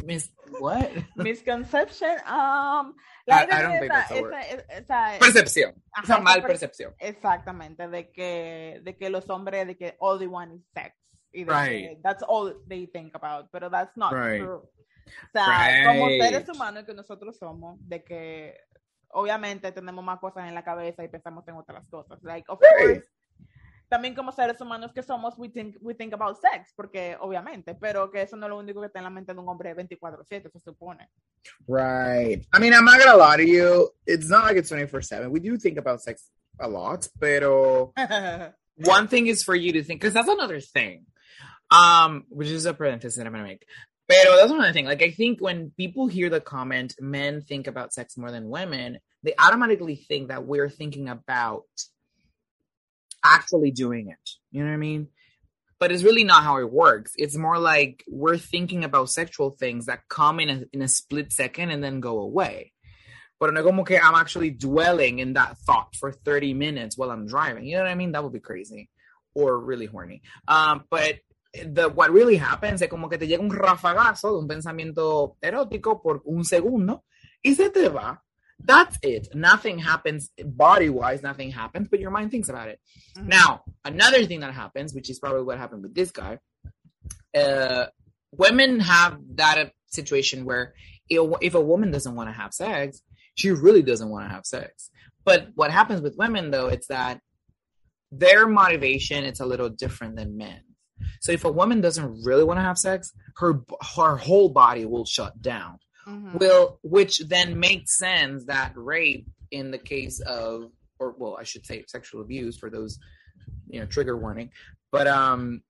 Speaker 2: Miss what?
Speaker 1: Misconception. Um,
Speaker 2: la I, I don't think that's a word. Esa, esa, percepción. Ajá, esa mal percepción.
Speaker 1: Exactamente, de que, de que los hombres, de que all they want is sex. Y de
Speaker 2: right.
Speaker 1: que that's all they think about, pero that's not
Speaker 2: right.
Speaker 1: true. O sea,
Speaker 2: right.
Speaker 1: como seres humanos que nosotros somos, de que obviamente tenemos más cosas en la cabeza y pensamos en otras cosas. Like, of course, también como seres humanos que somos, we think, we think about sex, porque obviamente, pero que eso no es lo único que está en la mente de un hombre 24/7, se supone.
Speaker 2: Right. I mean, I'm not gonna lie to you. It's not like it's 24 7. We do think about sex a lot, pero one thing is for you to think, because that's another thing, um, which is a parenthesis that I'm gonna make. Pero that's another thing. Like, I think when people hear the comment, men think about sex more than women, they automatically think that we're thinking about actually doing it. You know what I mean? But it's really not how it works. It's more like we're thinking about sexual things that come in a, in a split second and then go away. But como que I'm actually dwelling in that thought for 30 minutes while I'm driving. You know what I mean? That would be crazy or really horny. Um, but the, what really happens es como que te llega un rafagazo de un pensamiento erótico por un segundo y se te va that's it. Nothing happens body wise, nothing happens, but your mind thinks about it. Mm-hmm. Now, another thing that happens, which is probably what happened with this guy, uh, women have that situation where if a woman doesn't want to have sex, she really doesn't want to have sex. But what happens with women though, it's that their motivation it's a little different than men. So if a woman doesn't really want to have sex, her her whole body will shut down mm-hmm. will which then makes sense that rape in the case of or well i should say sexual abuse for those you know trigger warning but um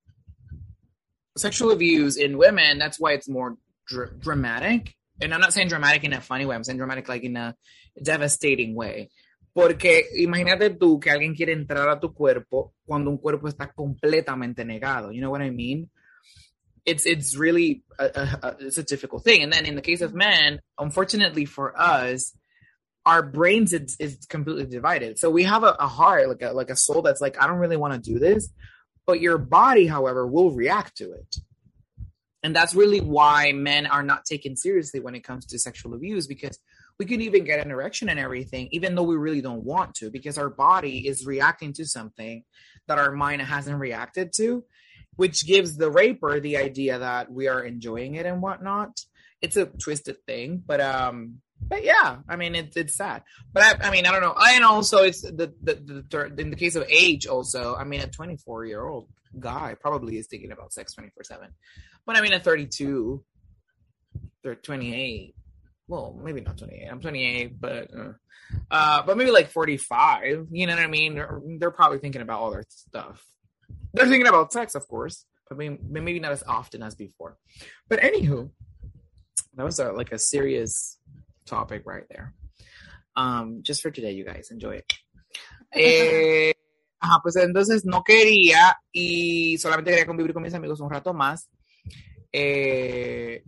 Speaker 2: sexual abuse in women that's why it's more dr- dramatic and i'm not saying dramatic in a funny way i'm saying dramatic like in a devastating way Porque imagínate tú que alguien quiere entrar a tu cuerpo cuando un cuerpo está completamente negado. You know what I mean? It's it's really a, a, a, it's a difficult thing. And then in the case of men, unfortunately for us, our brains is, is completely divided. So we have a, a heart, like a like a soul that's like, I don't really want to do this, but your body, however, will react to it. And that's really why men are not taken seriously when it comes to sexual abuse because we can even get an erection and everything, even though we really don't want to, because our body is reacting to something that our mind hasn't reacted to which gives the raper the idea that we are enjoying it and whatnot. It's a twisted thing, but um, but yeah, I mean it's it's sad. But I, I mean I don't know. And also it's the, the the in the case of age also. I mean a 24 year old guy probably is thinking about sex 24 seven, but I mean a 32, they're 28. Well, maybe not 28. I'm 28, but uh, uh, but maybe like 45. You know what I mean? They're, they're probably thinking about all their stuff they're thinking about sex, of course, but maybe, not as often as before. But anywho, that was a, like a serious topic right there. Um, just for today, you guys enjoy it. Eh, ajá, pues entonces no quería y solamente quería convivir con mis amigos un rato más. Eh,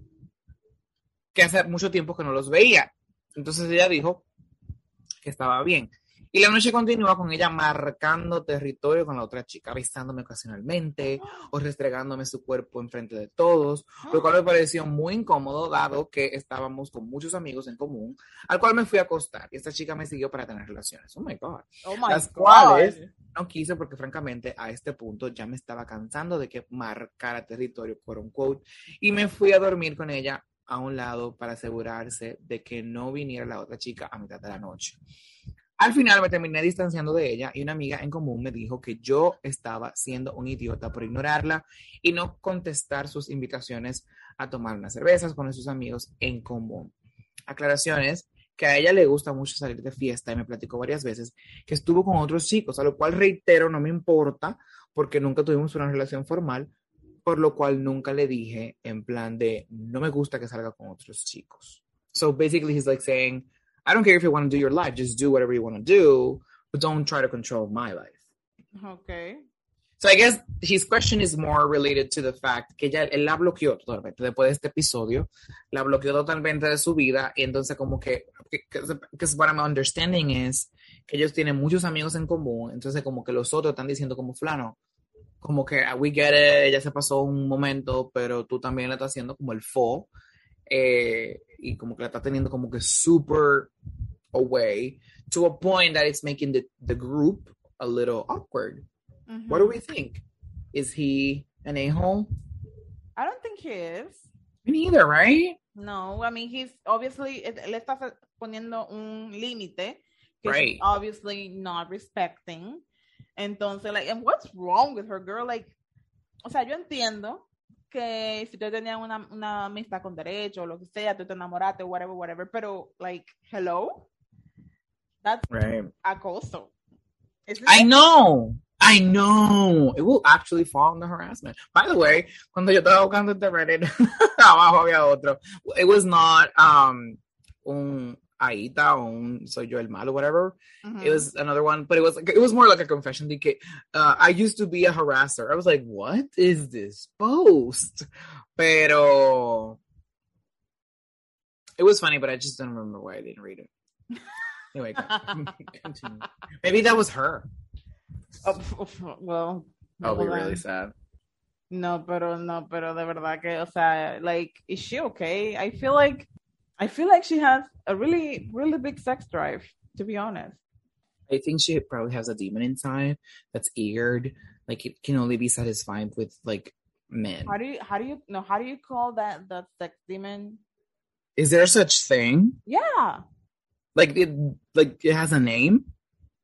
Speaker 2: que hace mucho tiempo que no los veía. Entonces ella dijo que estaba bien. Y la noche continúa con ella marcando territorio con la otra chica, besándome ocasionalmente o restregándome su cuerpo enfrente de todos, lo cual me pareció muy incómodo dado que estábamos con muchos amigos en común, al cual me fui a acostar y esta chica me siguió para tener relaciones. Oh my God.
Speaker 1: Oh my
Speaker 2: Las
Speaker 1: God.
Speaker 2: cuales no quise porque francamente a este punto ya me estaba cansando de que marcara territorio, por un quote, y me fui a dormir con ella a un lado para asegurarse de que no viniera la otra chica a mitad de la noche. Al final me terminé distanciando de ella y una amiga en común me dijo que yo estaba siendo un idiota por ignorarla y no contestar sus invitaciones a tomar unas cervezas con sus amigos en común. Aclaraciones que a ella le gusta mucho salir de fiesta y me platicó varias veces que estuvo con otros chicos, a lo cual reitero, no me importa porque nunca tuvimos una relación formal, por lo cual nunca le dije en plan de no me gusta que salga con otros chicos. So basically he's like saying I don't care if you want to do your life, just do whatever you want to do, but don't try to control my life.
Speaker 1: Okay.
Speaker 2: So I guess his question is more related to the fact que ella, él la bloqueó totalmente después de este episodio, la bloqueó totalmente de su vida y entonces como que, because what I'm understanding is que ellos tienen muchos amigos en común, entonces como que los otros están diciendo como fulano, como que ah, we get it, ella se pasó un momento, pero tú también le estás haciendo como el fo, eh, y como que la está teniendo como que super away to a point that it's making the, the group a little awkward. Mm-hmm. What do we think? Is he an a-hole?
Speaker 1: I don't think he is.
Speaker 2: Me neither, right?
Speaker 1: No, I mean, he's obviously, le está poniendo un límite que
Speaker 2: right.
Speaker 1: obviously not respecting. Entonces, like, and what's wrong with her girl? Like, o sea, yo entiendo que si tú tenías una, una amistad con derecho o lo que sea, tú te enamoraste, whatever, whatever, pero, like, hello? That's
Speaker 2: Right.
Speaker 1: acoso.
Speaker 2: I know. I know. It will actually fall under harassment. By the way, cuando yo estaba buscando este Reddit, abajo había otro. It was not um un Aita un soy yo el malo, whatever.
Speaker 1: Mhm.
Speaker 2: It was another one, but it was like it was more like a confession. Que, uh, I used to be a harasser. I was like, what is this post? Pero it was funny, but I just don't remember why I didn't read it. Anyway, continue. Maybe that was her.
Speaker 1: Oh, well,
Speaker 2: I'll be really sad.
Speaker 1: No, pero no, pero de verdad que, o sea, like, is she okay? I feel like, I feel like she has a really, really big sex drive, to be honest.
Speaker 2: I think she probably has a demon inside that's eared. Like it can only be satisfied with like men.
Speaker 1: How do you, how do you, no, how do you call that, that sex demon?
Speaker 2: Is there such thing?
Speaker 1: Yeah,
Speaker 2: Like it like it has a name?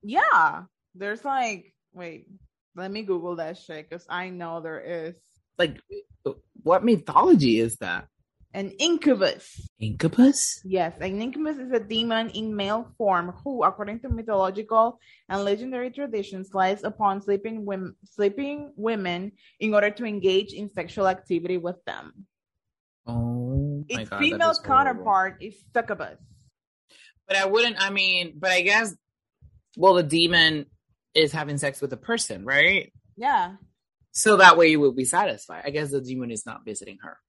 Speaker 1: yeah. There's like, wait, let me Google that shit, because I know there is
Speaker 2: Like what mythology is that?
Speaker 1: An incubus.
Speaker 2: Incubus?
Speaker 1: Yes, an incubus is a demon in male form who, according to mythological and legendary traditions, lies upon sleeping women, sleeping women in order to engage in sexual activity with them.
Speaker 2: Oh my
Speaker 1: Its
Speaker 2: god.
Speaker 1: female counterpart is succubus.
Speaker 2: But I wouldn't I mean, but I guess well the demon is having sex with a person, right?
Speaker 1: Yeah.
Speaker 2: So that way you will be satisfied. I guess the demon is not visiting her.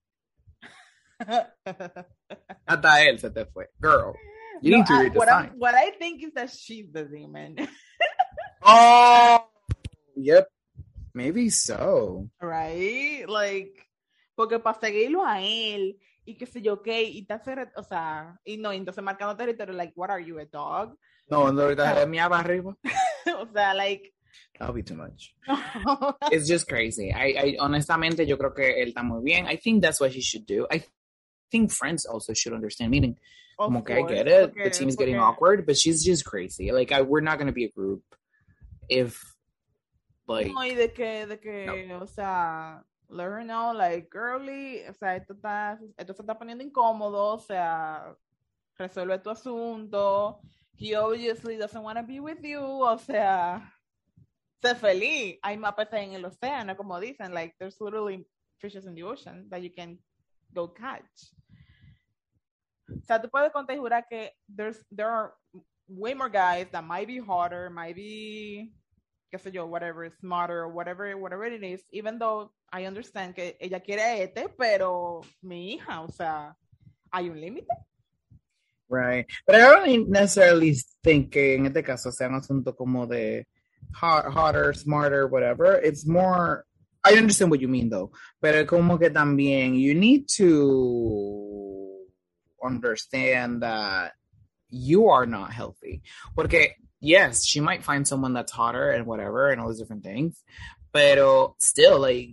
Speaker 2: Hasta él se te fue. Girl. You
Speaker 1: No,
Speaker 2: need to
Speaker 1: I-
Speaker 2: read the
Speaker 1: what,
Speaker 2: sign.
Speaker 1: what I think is that she's the demon,
Speaker 2: Oh, yep. Maybe so.
Speaker 1: right? Like, porque para seguirlo a él y qué sé yo qué, y hace, o sea, y no, entonces marcando territorio, like, what are you, a dog?
Speaker 2: No, no, ahorita mi arriba.
Speaker 1: o sea, like,
Speaker 2: That'll be too much. It's just crazy. I, I honestamente yo creo que él está muy bien. I think that's what he should do. I think friends also should understand. Meaning,
Speaker 1: Of
Speaker 2: como que I
Speaker 1: course,
Speaker 2: get it.
Speaker 1: porque-
Speaker 2: the team is getting
Speaker 1: porque-
Speaker 2: awkward, but she's just crazy. Like, I, we're not gonna be a group if, like,
Speaker 1: No, y de que, de que, o sea, let her know, like, girly, o sea, esto, está, esto se está poniendo incómodo, o sea, resuelve tu asunto. He obviously doesn't want to be with you, o sea, sé feliz. Hay peces en el océano, como dicen, like, there's literally fishes in the ocean that you can go catch. O sea, tú puedes conjurar que there's, there are way more guys that might be hotter, might be qué sé yo, whatever, smarter, whatever, whatever it is, even though I understand que ella quiere a este, pero mi hija, o sea, hay un límite.
Speaker 2: right. But I don't necessarily think que en este caso sea un asunto como de hot, hotter, smarter, whatever. It's more, I understand what you mean though, pero como que también you need to understand that you are not healthy. Porque yes, she might find someone that's hotter and whatever and all those different things, pero still like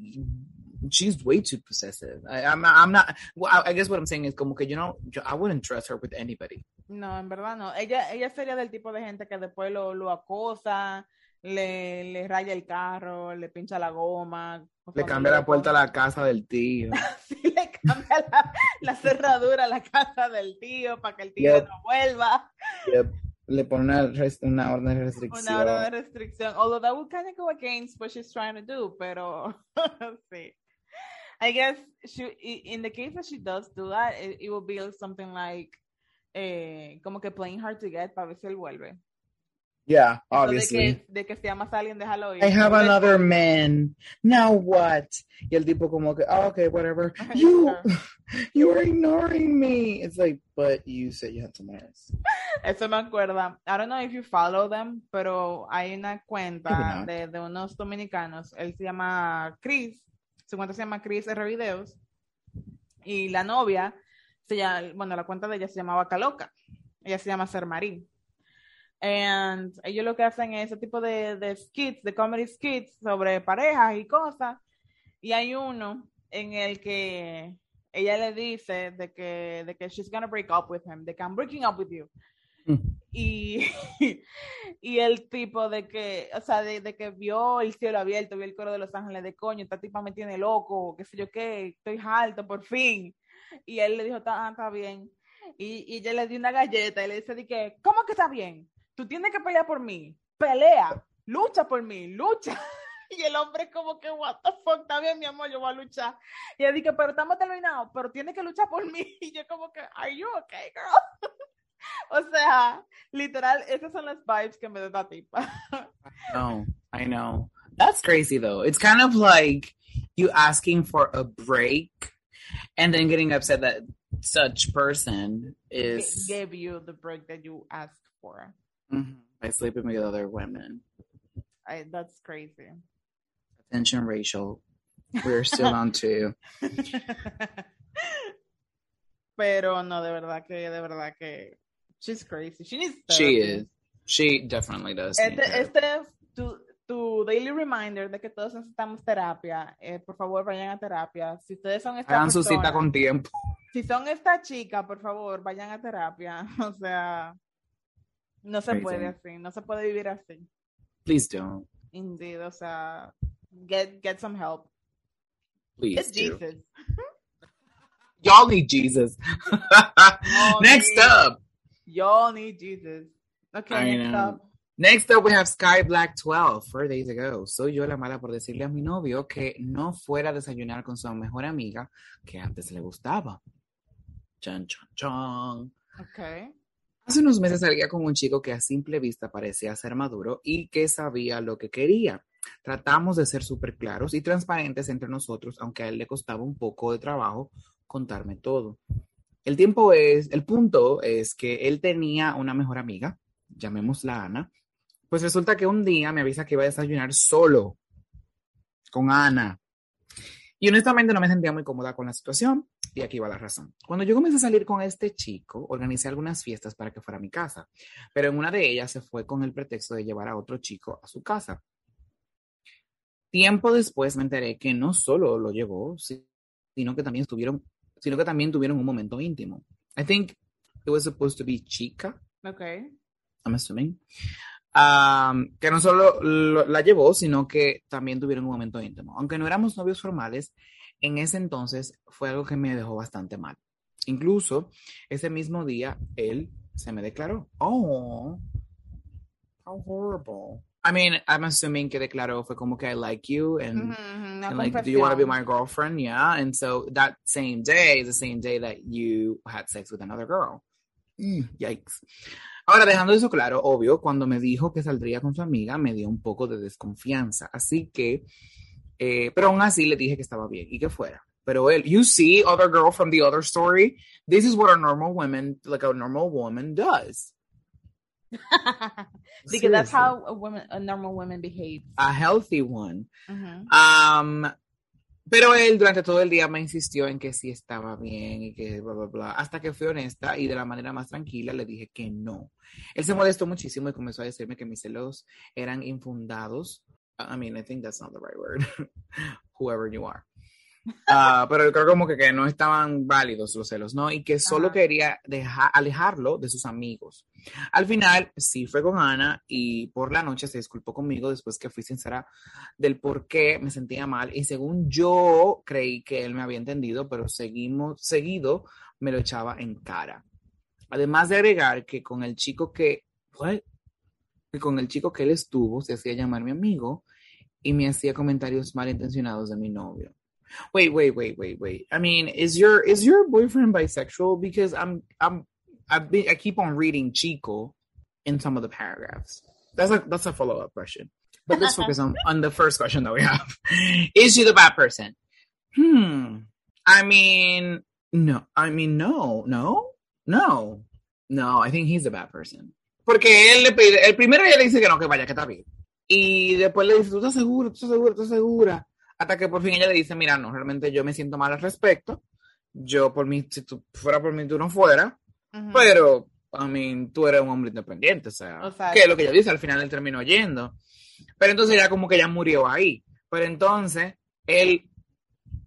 Speaker 2: she's way too possessive. I, I'm not, I'm not. Well, I, I guess what I'm saying is como que you know I wouldn't trust her with anybody.
Speaker 1: No, en verdad no. Ella, ella sería del tipo de gente que después lo, lo acosa, le, le raya el carro, le pincha la goma.
Speaker 2: Le cambia la puerta a la casa del tío.
Speaker 1: Sí, le cambia la, la cerradura a la casa del tío para que el tío
Speaker 2: Yep.
Speaker 1: no vuelva.
Speaker 2: Yep. Le pone una, una orden de restricción.
Speaker 1: Una hora de restricción. Although that would kind of go against what she's trying to do, pero sí. I guess she, in the case that she does do that, it, it will be something like eh, como que playing hard to get para ver si él vuelve.
Speaker 2: Yeah, obviously.
Speaker 1: De que, de que se llama alguien, déjalo ir.
Speaker 2: I have
Speaker 1: Vuelve-
Speaker 2: another man. Now what? Y el tipo como que, oh, okay, whatever. You, you are ignoring me. It's like, but you said you had someone else.
Speaker 1: Eso me acuerda. I don't know if you follow them, pero hay una cuenta de, de unos dominicanos. Él se llama Chris. Su cuenta se llama Chris R Videos. Y la novia, se llama, bueno, la cuenta de ella se llamaba Caloca. Ella se llama Ser Marín. And ellos lo que hacen es ese tipo de, de skits, de comedy skits sobre parejas y cosas. Y hay uno en el que ella le dice de que, de que she's gonna break up with him, de que I'm breaking up with you. y, y el tipo de que, o sea, de, de, que vio el cielo abierto, vio el coro de los ángeles de coño, esta tipa me tiene loco, qué sé yo qué, estoy alto por fin. Y él le dijo, está, está bien. Y, y ella le dio una galleta y le dice, de que, ¿cómo que está bien? Tú tienes que pelear por mí, pelea, lucha por mí, lucha. Y el hombre como que, what the fuck, está bien, mi amor, yo voy a luchar. Y él dice, pero estamos terminados, pero tienes que luchar por mí. Y yo como que, are you okay, girl? o sea, literal, esas son las vibes que me da esta tipa.
Speaker 2: No, I know. That's crazy though. It's kind of like you asking for a break and then getting upset that such person is
Speaker 1: gave you the break that you asked for
Speaker 2: mm-hmm, by sleeping with other women.
Speaker 1: I, that's crazy.
Speaker 2: Attention, Rachel. We're still on to.
Speaker 1: Pero no, de verdad que, de verdad que, she's crazy. She needs
Speaker 2: therapy. She is. She definitely does.
Speaker 1: Este, este es tu, tu daily reminder de que todos necesitamos terapia. Eh, por favor, vayan a terapia. Si ustedes son esta
Speaker 2: Hagan su cita con tiempo.
Speaker 1: Si son esta chica, por favor, vayan a terapia. O sea, no se puede así, no se puede vivir así.
Speaker 2: Please don't.
Speaker 1: Indeed, o sea, get get some help.
Speaker 2: Please.
Speaker 1: It's Jesus.
Speaker 2: Y'all need Jesus. next
Speaker 1: need,
Speaker 2: up.
Speaker 1: Y'all need Jesus. Okay, next up.
Speaker 2: Next up, we have Sky Black 12, four days ago. Soy yo la mala por decirle a mi novio que no fuera a desayunar con su mejor amiga que antes le gustaba. Chan, chan, chan.
Speaker 1: Okay.
Speaker 2: Hace unos meses salía con un chico que a simple vista parecía ser maduro y que sabía lo que quería. Tratamos de ser súper claros y transparentes entre nosotros, aunque a él le costaba un poco de trabajo contarme todo. El tiempo es, el punto es que él tenía una mejor amiga, llamémosla Ana, pues resulta que un día me avisa que iba a desayunar solo con Ana. Y honestamente no me sentía muy cómoda con la situación y aquí va la razón. Cuando yo comencé a salir con este chico, organicé algunas fiestas para que fuera a mi casa, pero en una de ellas se fue con el pretexto de llevar a otro chico a su casa. Tiempo después me enteré que no solo lo llevó, sino que también estuvieron, sino que también tuvieron un momento íntimo. I think it was supposed to be chica.
Speaker 1: Okay.
Speaker 2: I'm assuming. Um, que no solo lo, la llevó, sino que también tuvieron un momento íntimo. Aunque no éramos novios formales, en ese entonces fue algo que me dejó bastante mal. Incluso ese mismo día él se me declaró. Oh, how horrible. I mean, I'm assuming que declaró fue como que I like you and, and like, do you want to be my girlfriend? Yeah. And so that same day is the same day that you had sex with another girl. Mm, yikes. Ahora, dejando eso claro, obvio, cuando me dijo que saldría con su amiga, me dio un poco de desconfianza. Así que, eh, pero aún así le dije que estaba bien y que fuera. Pero él, you see, other girl from the other story, this is what a normal woman, like a normal woman does.
Speaker 1: because that's how a woman, a normal woman behaves.
Speaker 2: A healthy one.
Speaker 1: Uh -huh.
Speaker 2: Um, pero él durante todo el día me insistió en que sí estaba bien y que bla, bla, bla. Hasta que fui honesta y de la manera más tranquila le dije que no. Él se molestó muchísimo y comenzó a decirme que mis celos eran infundados. I mean, I think that's not the right word. Whoever you are. Uh, pero yo creo como que, que, no estaban válidos los celos, ¿no? Y que solo
Speaker 1: Ajá.
Speaker 2: quería dejar, alejarlo de sus amigos. Al final, sí fue con Ana y por la noche se disculpó conmigo después que fui sincera del por qué me sentía mal y según yo creí que él me había entendido, pero seguimos, seguido me lo echaba en cara. Además de agregar que con el chico que, what? Con el chico que él estuvo se hacía llamar mi amigo y me hacía comentarios malintencionados de mi novio. Wait, wait, wait, wait, wait. I mean, is your is your boyfriend bisexual? Because I'm I'm I've been, I keep on reading Chico in some of the paragraphs. That's a that's a follow up question. But let's focus on on the first question that we have. Is she the bad person? Hmm. I mean, no. I mean, no, no, no, no. I think he's a bad person. Porque él le pide, el primero ella le dice que no, que vaya, que está bien. Y después le dice, ¿tú estás segura? ¿Tú estás segura? ¿Tú estás segura? Hasta que por fin ella le dice, mira, no, realmente yo me siento mal al respecto. Yo por mí, si tú fuera por mí, tú no fuera.
Speaker 1: Uh -huh.
Speaker 2: Pero, I mean, tú eres un hombre independiente, o sea,
Speaker 1: O sea,
Speaker 2: que es lo que ella dice, al final él terminó yendo. Pero entonces ya como que ya murió ahí. Pero entonces él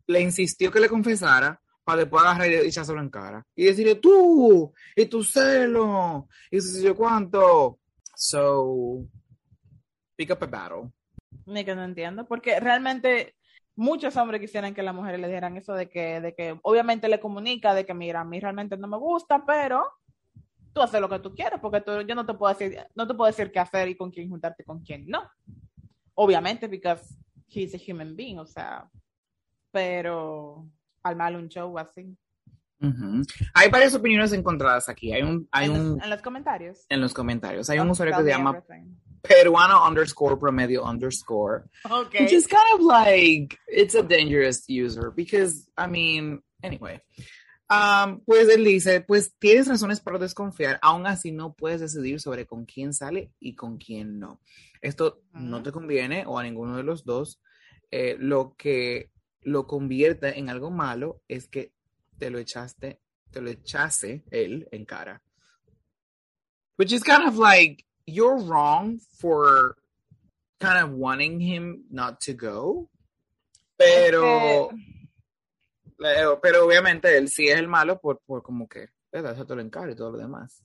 Speaker 2: le insistió que le confesara para después agarrar y echárselo en cara. Y decirle, tú, y tu celo, y sé yo cuánto. So, pick up a battle.
Speaker 1: Ni que no entiendo, porque realmente muchos hombres quisieran que las mujeres le dijeran eso de que, de que obviamente le comunica de que, mira, a mí realmente no me gusta, pero tú haces lo que tú quieres, porque tú, yo no te puedo decir, no te puedo decir qué hacer y con quién juntarte con quién no. Obviamente, because he's a human being, o sea, pero al mal un show así.
Speaker 2: Ujú. Hay varias opiniones encontradas aquí. Hay un, hay
Speaker 1: en,
Speaker 2: un,
Speaker 1: los, en los comentarios.
Speaker 2: en los comentarios, hay un usuario que se llama
Speaker 1: everything.
Speaker 2: peruano underscore promedio underscore.
Speaker 1: Okay.
Speaker 2: Which is kind of like it's a dangerous user because I mean, anyway. Um, pues él dice, pues tienes razones para desconfiar, aún así no puedes decidir sobre con quién sale y con quién no. Esto no
Speaker 1: Ujú.
Speaker 2: te conviene o a ninguno de los dos. Eh, lo que lo convierte en algo malo es que te lo echaste, te lo echase él en cara. Which is kind of like you're wrong for kind of wanting him not to go. Pero, pero obviamente él sí es el malo por, por como que, ¿verdad? Eso te lo encara y todo lo demás.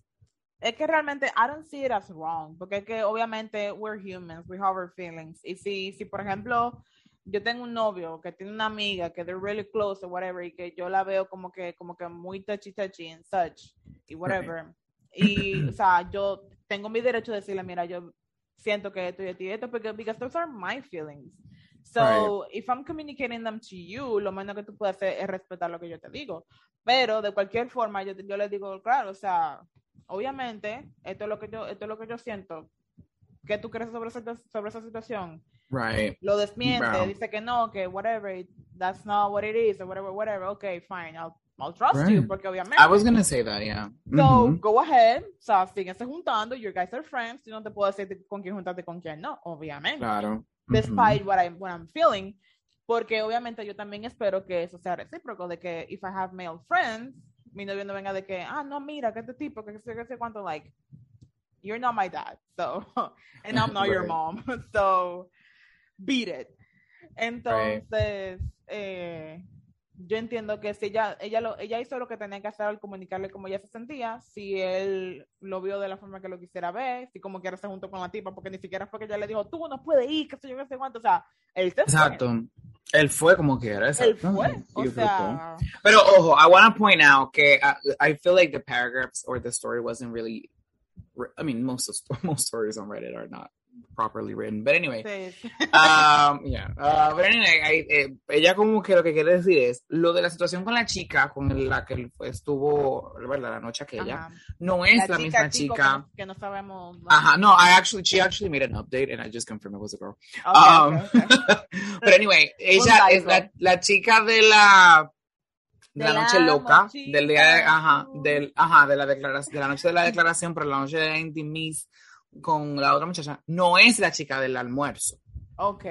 Speaker 1: es que realmente I don't see it as wrong, porque es que obviamente we're humans, we have our feelings. Y si, si por ejemplo, yo tengo un novio que tiene una amiga que they're really close or whatever, y que yo la veo como que, como que muy touchy touchy and such, y whatever. Y, o sea, yo tengo mi derecho de decirle, mira, yo siento que esto y esto y esto, porque because those are my feelings. So, if I'm communicating them to you, lo menos que tú puedes hacer es respetar lo que yo te digo. Pero de cualquier forma, yo, yo le digo, claro, o sea, obviamente, esto es lo que yo, esto es lo que yo siento. ¿Qué tú crees sobre esa, sobre esa situación?
Speaker 2: Right.
Speaker 1: Lo desmiente,
Speaker 2: Wow.
Speaker 1: dice que no, que whatever, that's not what it is, or whatever, whatever. Okay, fine, I'll, I'll trust you,
Speaker 2: Right.
Speaker 1: porque obviamente.
Speaker 2: I was gonna say that, yeah.
Speaker 1: So,
Speaker 2: Mhm.
Speaker 1: go ahead, o sea, síguense juntando, you guys are friends, yo no te puedo decir con quién juntarte con quién no, obviamente
Speaker 2: Claro.
Speaker 1: despite what, I, what I'm feeling, porque obviamente yo también espero que eso sea recíproco, de que if I have male friends, mi novio no venga de que, ah, no, mira, que este tipo, que sé, que sé cuánto, like, you're not my dad, so, and I'm not your
Speaker 2: Right.
Speaker 1: mom, so, beat it. Entonces, eh, yo entiendo que si ella, ella, lo, ella hizo lo que tenía que hacer al comunicarle cómo ella se sentía, si él lo vio de la forma que lo quisiera ver, si como quiera se juntó con la tipa, porque ni siquiera fue que ella le dijo, tú no puedes ir, que sé yo, qué sé cuánto, o sea, él se fue.
Speaker 2: Exacto. Él fue como quiera,
Speaker 1: Él
Speaker 2: exacto.
Speaker 1: fue,
Speaker 2: Y
Speaker 1: o sea,
Speaker 2: Pero ojo, I want to point out que uh, I feel like the paragraphs or the story wasn't really. I mean, most of, most stories on Reddit are not properly written. But anyway,
Speaker 1: sí.
Speaker 2: um, yeah. Uh, but anyway, I- eh, ella como que lo que quiere decir es lo de la situación con la chica con la que estuvo, ¿verdad? La noche aquella,
Speaker 1: Ajá.
Speaker 2: no es la, misma chica.
Speaker 1: Que, no, que no sabemos.
Speaker 2: Ajá, no, I actually, she actually made an update and I just confirmed it was a girl.
Speaker 1: Ok,
Speaker 2: Um. Pero anyway, ella es la, la chica de la de la noche loca, del día de, ajá, del, ajá, de la declaración, de la noche de la declaración, pero la noche de la intimis con la otra muchacha, no es la chica del almuerzo.
Speaker 1: Ok.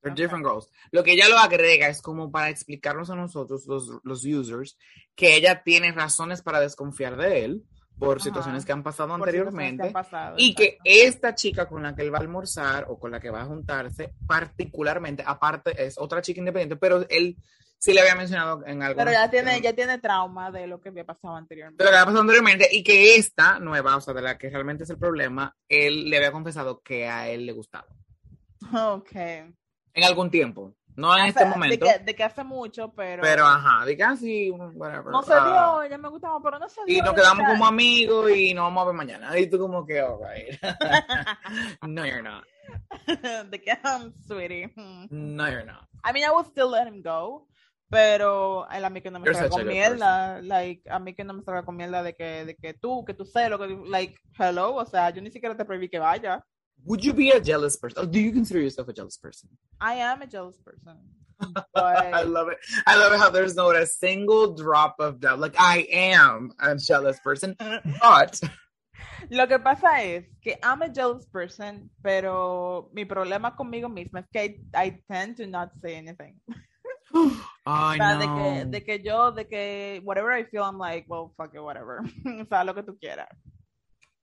Speaker 2: They're
Speaker 1: Ok.
Speaker 2: different girls. Lo que ella lo agrega es como para explicarnos a nosotros, los, los users, que ella tiene razones para desconfiar de él por
Speaker 1: Ajá.
Speaker 2: situaciones que han pasado
Speaker 1: Por situaciones que
Speaker 2: anteriormente.
Speaker 1: han pasado,
Speaker 2: Y que
Speaker 1: exacto.
Speaker 2: esta chica con la que él va a almorzar o con la que va a juntarse, particularmente, aparte, es otra chica independiente, pero él sí le había mencionado en algo.
Speaker 1: Pero ya tiene, ya tiene trauma de lo que había pasado anteriormente.
Speaker 2: de lo que había pasado anteriormente y que esta nueva, o sea, de la que realmente es el problema, él le había confesado que a él le gustaba.
Speaker 1: Ok.
Speaker 2: En algún tiempo. No en este momento.
Speaker 1: De que, de que hace mucho, pero.
Speaker 2: Pero ajá, de que así, whatever.
Speaker 1: no se
Speaker 2: ah,
Speaker 1: dio, ella me gustaba, pero no se dio.
Speaker 2: y nos
Speaker 1: ya
Speaker 2: quedamos como amigos y nos vamos a ver mañana. Y tú como que, alright. no, you're not.
Speaker 1: de que, um, sweetie. hmm.
Speaker 2: No, you're not.
Speaker 1: I mean, I would still let him go. Pero a mí que no me salga con mierda, like, a mí que no me salga con mierda de que, de que tú, que tú sé lo que, like, hello, o sea, yo ni siquiera te prohibí que vaya.
Speaker 2: Would you be a jealous person? Or do you consider yourself a jealous person?
Speaker 1: I am a jealous person.
Speaker 2: I love it. I love it how there's not a single drop of doubt. Like I am a jealous person, but
Speaker 1: lo que pasa es que I'm a jealous person, pero mi problema conmigo misma es que I, I tend to not say anything.
Speaker 2: I
Speaker 1: O sea, de
Speaker 2: know.
Speaker 1: que, de que yo, de que whatever I feel, I'm like, well, fuck it, whatever. o sea, lo que tú quieras.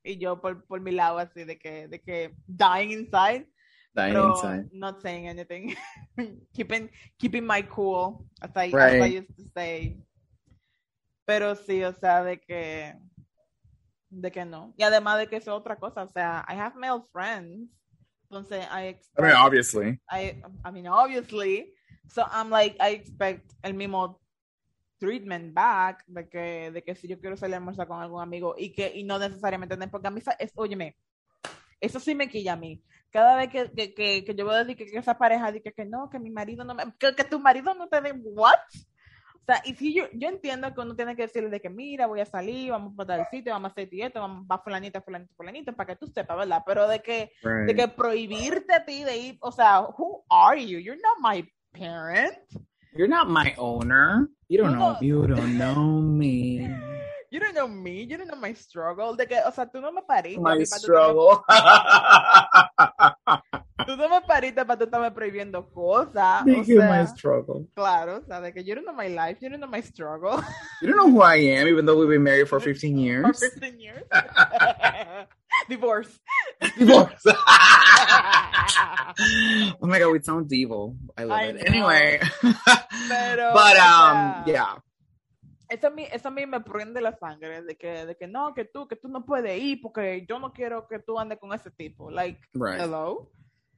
Speaker 1: Y yo por, por mi lado así de que, de que dying inside.
Speaker 2: Dying
Speaker 1: pero
Speaker 2: inside.
Speaker 1: not saying anything. keeping, keeping my cool, as I, as I used to say. Pero sí, o sea, de que, de que no. Y además de que es otra cosa, o sea, I have male friends. Entonces, I
Speaker 2: I mean, obviously.
Speaker 1: I, I mean, obviously. So I'm like, I expect el mismo treatment back de que, de que si yo quiero salir a almorzar con algún amigo y que y no necesariamente porque a mí es, óyeme eso sí me quilla a mí. Cada vez que, que, que, que yo veo de que, que esa pareja dice que, no que mi marido no me que, que tu marido no te dé what o sea y si yo yo entiendo que uno tiene que decirle de que mira voy a salir vamos para tal sitio vamos a hacer esto vamos va fulanita fulanita fulanita para que tú sepas verdad pero de que de
Speaker 2: Right.
Speaker 1: que prohibirte a ti de ir o sea who are you you're not my parent
Speaker 2: You're not my owner. You don't
Speaker 1: You
Speaker 2: know. You don't know me.
Speaker 1: You don't know me, you don't know my struggle. De que, o sea, tú no me pariste.
Speaker 2: My struggle.
Speaker 1: Tú no me pariste para tú estarme prohibiendo cosas.
Speaker 2: My struggle.
Speaker 1: claro, o sea, de que you don't know my life, you don't know my struggle
Speaker 2: You don't know who I am, even though we've been married for 15
Speaker 1: for
Speaker 2: years.
Speaker 1: 15 years. Divorce.
Speaker 2: Divorce. oh my god, we sound evil. I love
Speaker 1: I
Speaker 2: it.
Speaker 1: know.
Speaker 2: Anyway.
Speaker 1: Pero,
Speaker 2: but um,
Speaker 1: sea,
Speaker 2: yeah.
Speaker 1: Eso a, mí, eso a mí me prende la sangre, de que, de que no, que tú, que tú no puedes ir porque yo no quiero que tú andes con ese tipo. Like,
Speaker 2: Right.
Speaker 1: hello?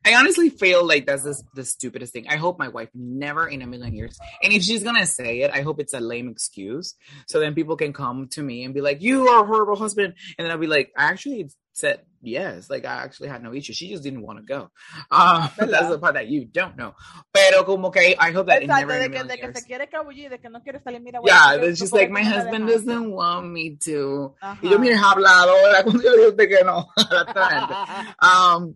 Speaker 2: I honestly feel like that's this, the stupidest thing. I hope my wife never in a million years, and if she's gonna say it, I hope it's a lame excuse. So then people can come to me and be like, "You are a horrible husband," and then I'll be like, "I actually said yes. Like I actually had no issue. She just didn't want to go." Uh, that's the part that you don't know. Pero como que I hope that it never in a
Speaker 1: de que, de que se quiere cabullir, de que no quiere salir, mira,
Speaker 2: Yeah,
Speaker 1: porque-
Speaker 2: then she's like, my husband doesn't want me to.
Speaker 1: Ajá.
Speaker 2: Y yo, mire, habladora, cuando yo digo usted que no. Um,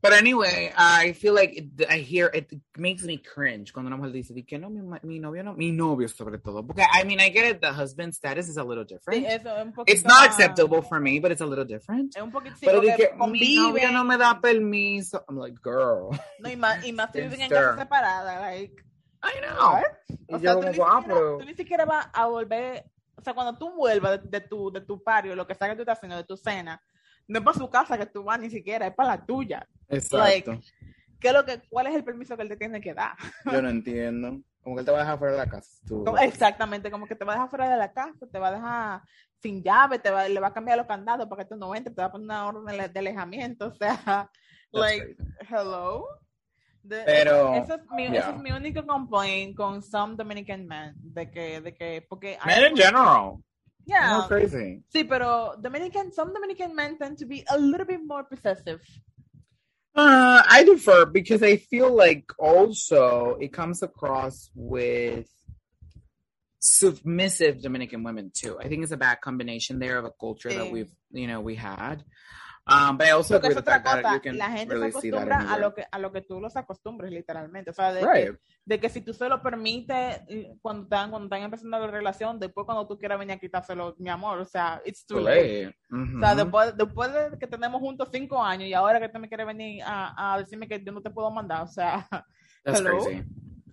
Speaker 2: but anyway, I feel like it, I hear it makes me cringe cuando una mujer dice que no, mi, mi novio no, mi novio sobre todo. Porque I mean, I get it, the husband status is a little
Speaker 1: Sí,
Speaker 2: different.
Speaker 1: poquito
Speaker 2: It's not acceptable for me, but it's a little different.
Speaker 1: Es un poquito,
Speaker 2: Pero que mi novio no me da permiso. I'm like, girl,
Speaker 1: No, y más, y más viven en casa separada, like,
Speaker 2: I know. Y
Speaker 1: O
Speaker 2: yo
Speaker 1: sea, tú
Speaker 2: como,
Speaker 1: ni,
Speaker 2: "Ah,
Speaker 1: siquiera,
Speaker 2: pero-"
Speaker 1: tú ni siquiera vas a volver, o sea, cuando tú vuelvas de, de tu, de tu pario, lo que sea que tú estás haciendo, de tu cena, no es para su casa que tú vas ni siquiera, es para la tuya.
Speaker 2: Exacto.
Speaker 1: ¿Qué es lo que, ¿Cuál es el permiso que él te tiene que dar?
Speaker 2: Yo no entiendo. Como que él te va a dejar fuera de la casa. Tú.
Speaker 1: Exactamente, como que te va a dejar fuera de la casa, te va a dejar sin llave, te va, le va a cambiar los candados para que tú no entres, te va a poner una orden de, alejamiento, o sea,
Speaker 2: That's
Speaker 1: like,
Speaker 2: crazy.
Speaker 1: hello. De-
Speaker 2: Pero,
Speaker 1: eso, es mi,
Speaker 2: yeah.
Speaker 1: eso es mi único complaint con some Dominican men, de que, de que, porque
Speaker 2: Men in general.
Speaker 1: yeah,
Speaker 2: crazy.
Speaker 1: sí, pero Dominican, some Dominican men tend to be a little bit more possessive.
Speaker 2: Uh, I defer because I feel like also it comes across with submissive Dominican women too. I think it's a bad combination there of a culture that we've, you know, we had. Um, but I also
Speaker 1: Porque es otra cosa, la gente
Speaker 2: really
Speaker 1: se acostumbra a lo que a lo que tú los acostumbres literalmente, o sea, de,
Speaker 2: Right.
Speaker 1: que, de que si tú se lo permites cuando están cuando están empezando la relación, después cuando tú quieras venir a quitárselo, mi amor, o sea, it's too late.
Speaker 2: Right. Mhm.
Speaker 1: O sea, después, después de que tenemos juntos cinco años y ahora que tú me quieres venir a, a decirme que yo no te puedo mandar, o sea,
Speaker 2: That's
Speaker 1: hello.
Speaker 2: crazy.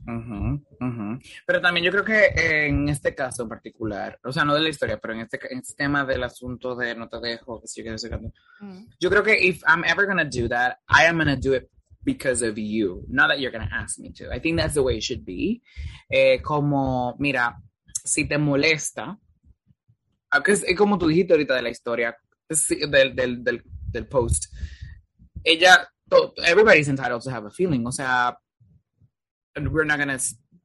Speaker 2: Ujú, ujú. Pero también yo creo que en este caso en particular, o sea, no de la historia, pero en este, en este tema del asunto de no te dejo, que si yo quiero decir algo,
Speaker 1: mm,
Speaker 2: Yo creo que if I'm ever gonna do that, I am gonna do it because of you, not that you're gonna ask me to. I think that's the way it should be. Eh, como, mira, si te molesta, ah, es, como tú dijiste ahorita de la historia, del, del, del, del post, ella, everybody's entitled to have a feeling, o sea, we're not gonna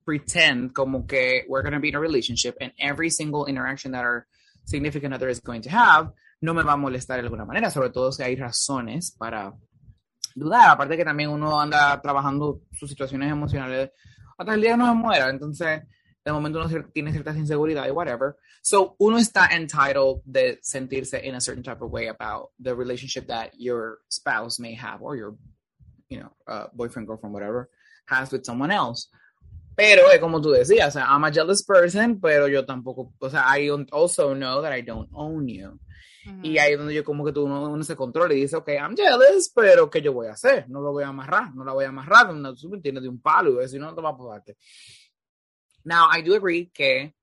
Speaker 2: pretend como que we're gonna be in a relationship and every single interaction that our significant other is going to have no me va a molestar de alguna manera, sobre todo si hay razones para dudar. Aparte que también uno anda trabajando sus situaciones emocionales hasta el día no se muera, entonces de momento uno tiene ciertas inseguridades, whatever. So uno está entitled de sentirse in a certain type of way about the relationship that your spouse may have or your, you know, uh, boyfriend, girlfriend, whatever, has with someone else. Pero es como tú decías, o sea, I'm a jealous person, pero yo tampoco, o sea, I don't- also know that I don't own you.
Speaker 1: ujú.
Speaker 2: Y ahí es donde yo como que tú uno, uno se controla y dice, ok, I'm jealous, pero ¿qué yo voy a hacer? No lo voy a amarrar, no la voy a amarrar, no, tú me entiendes, de un palo, y decir, no, no te va a podarte. Now, I do agree que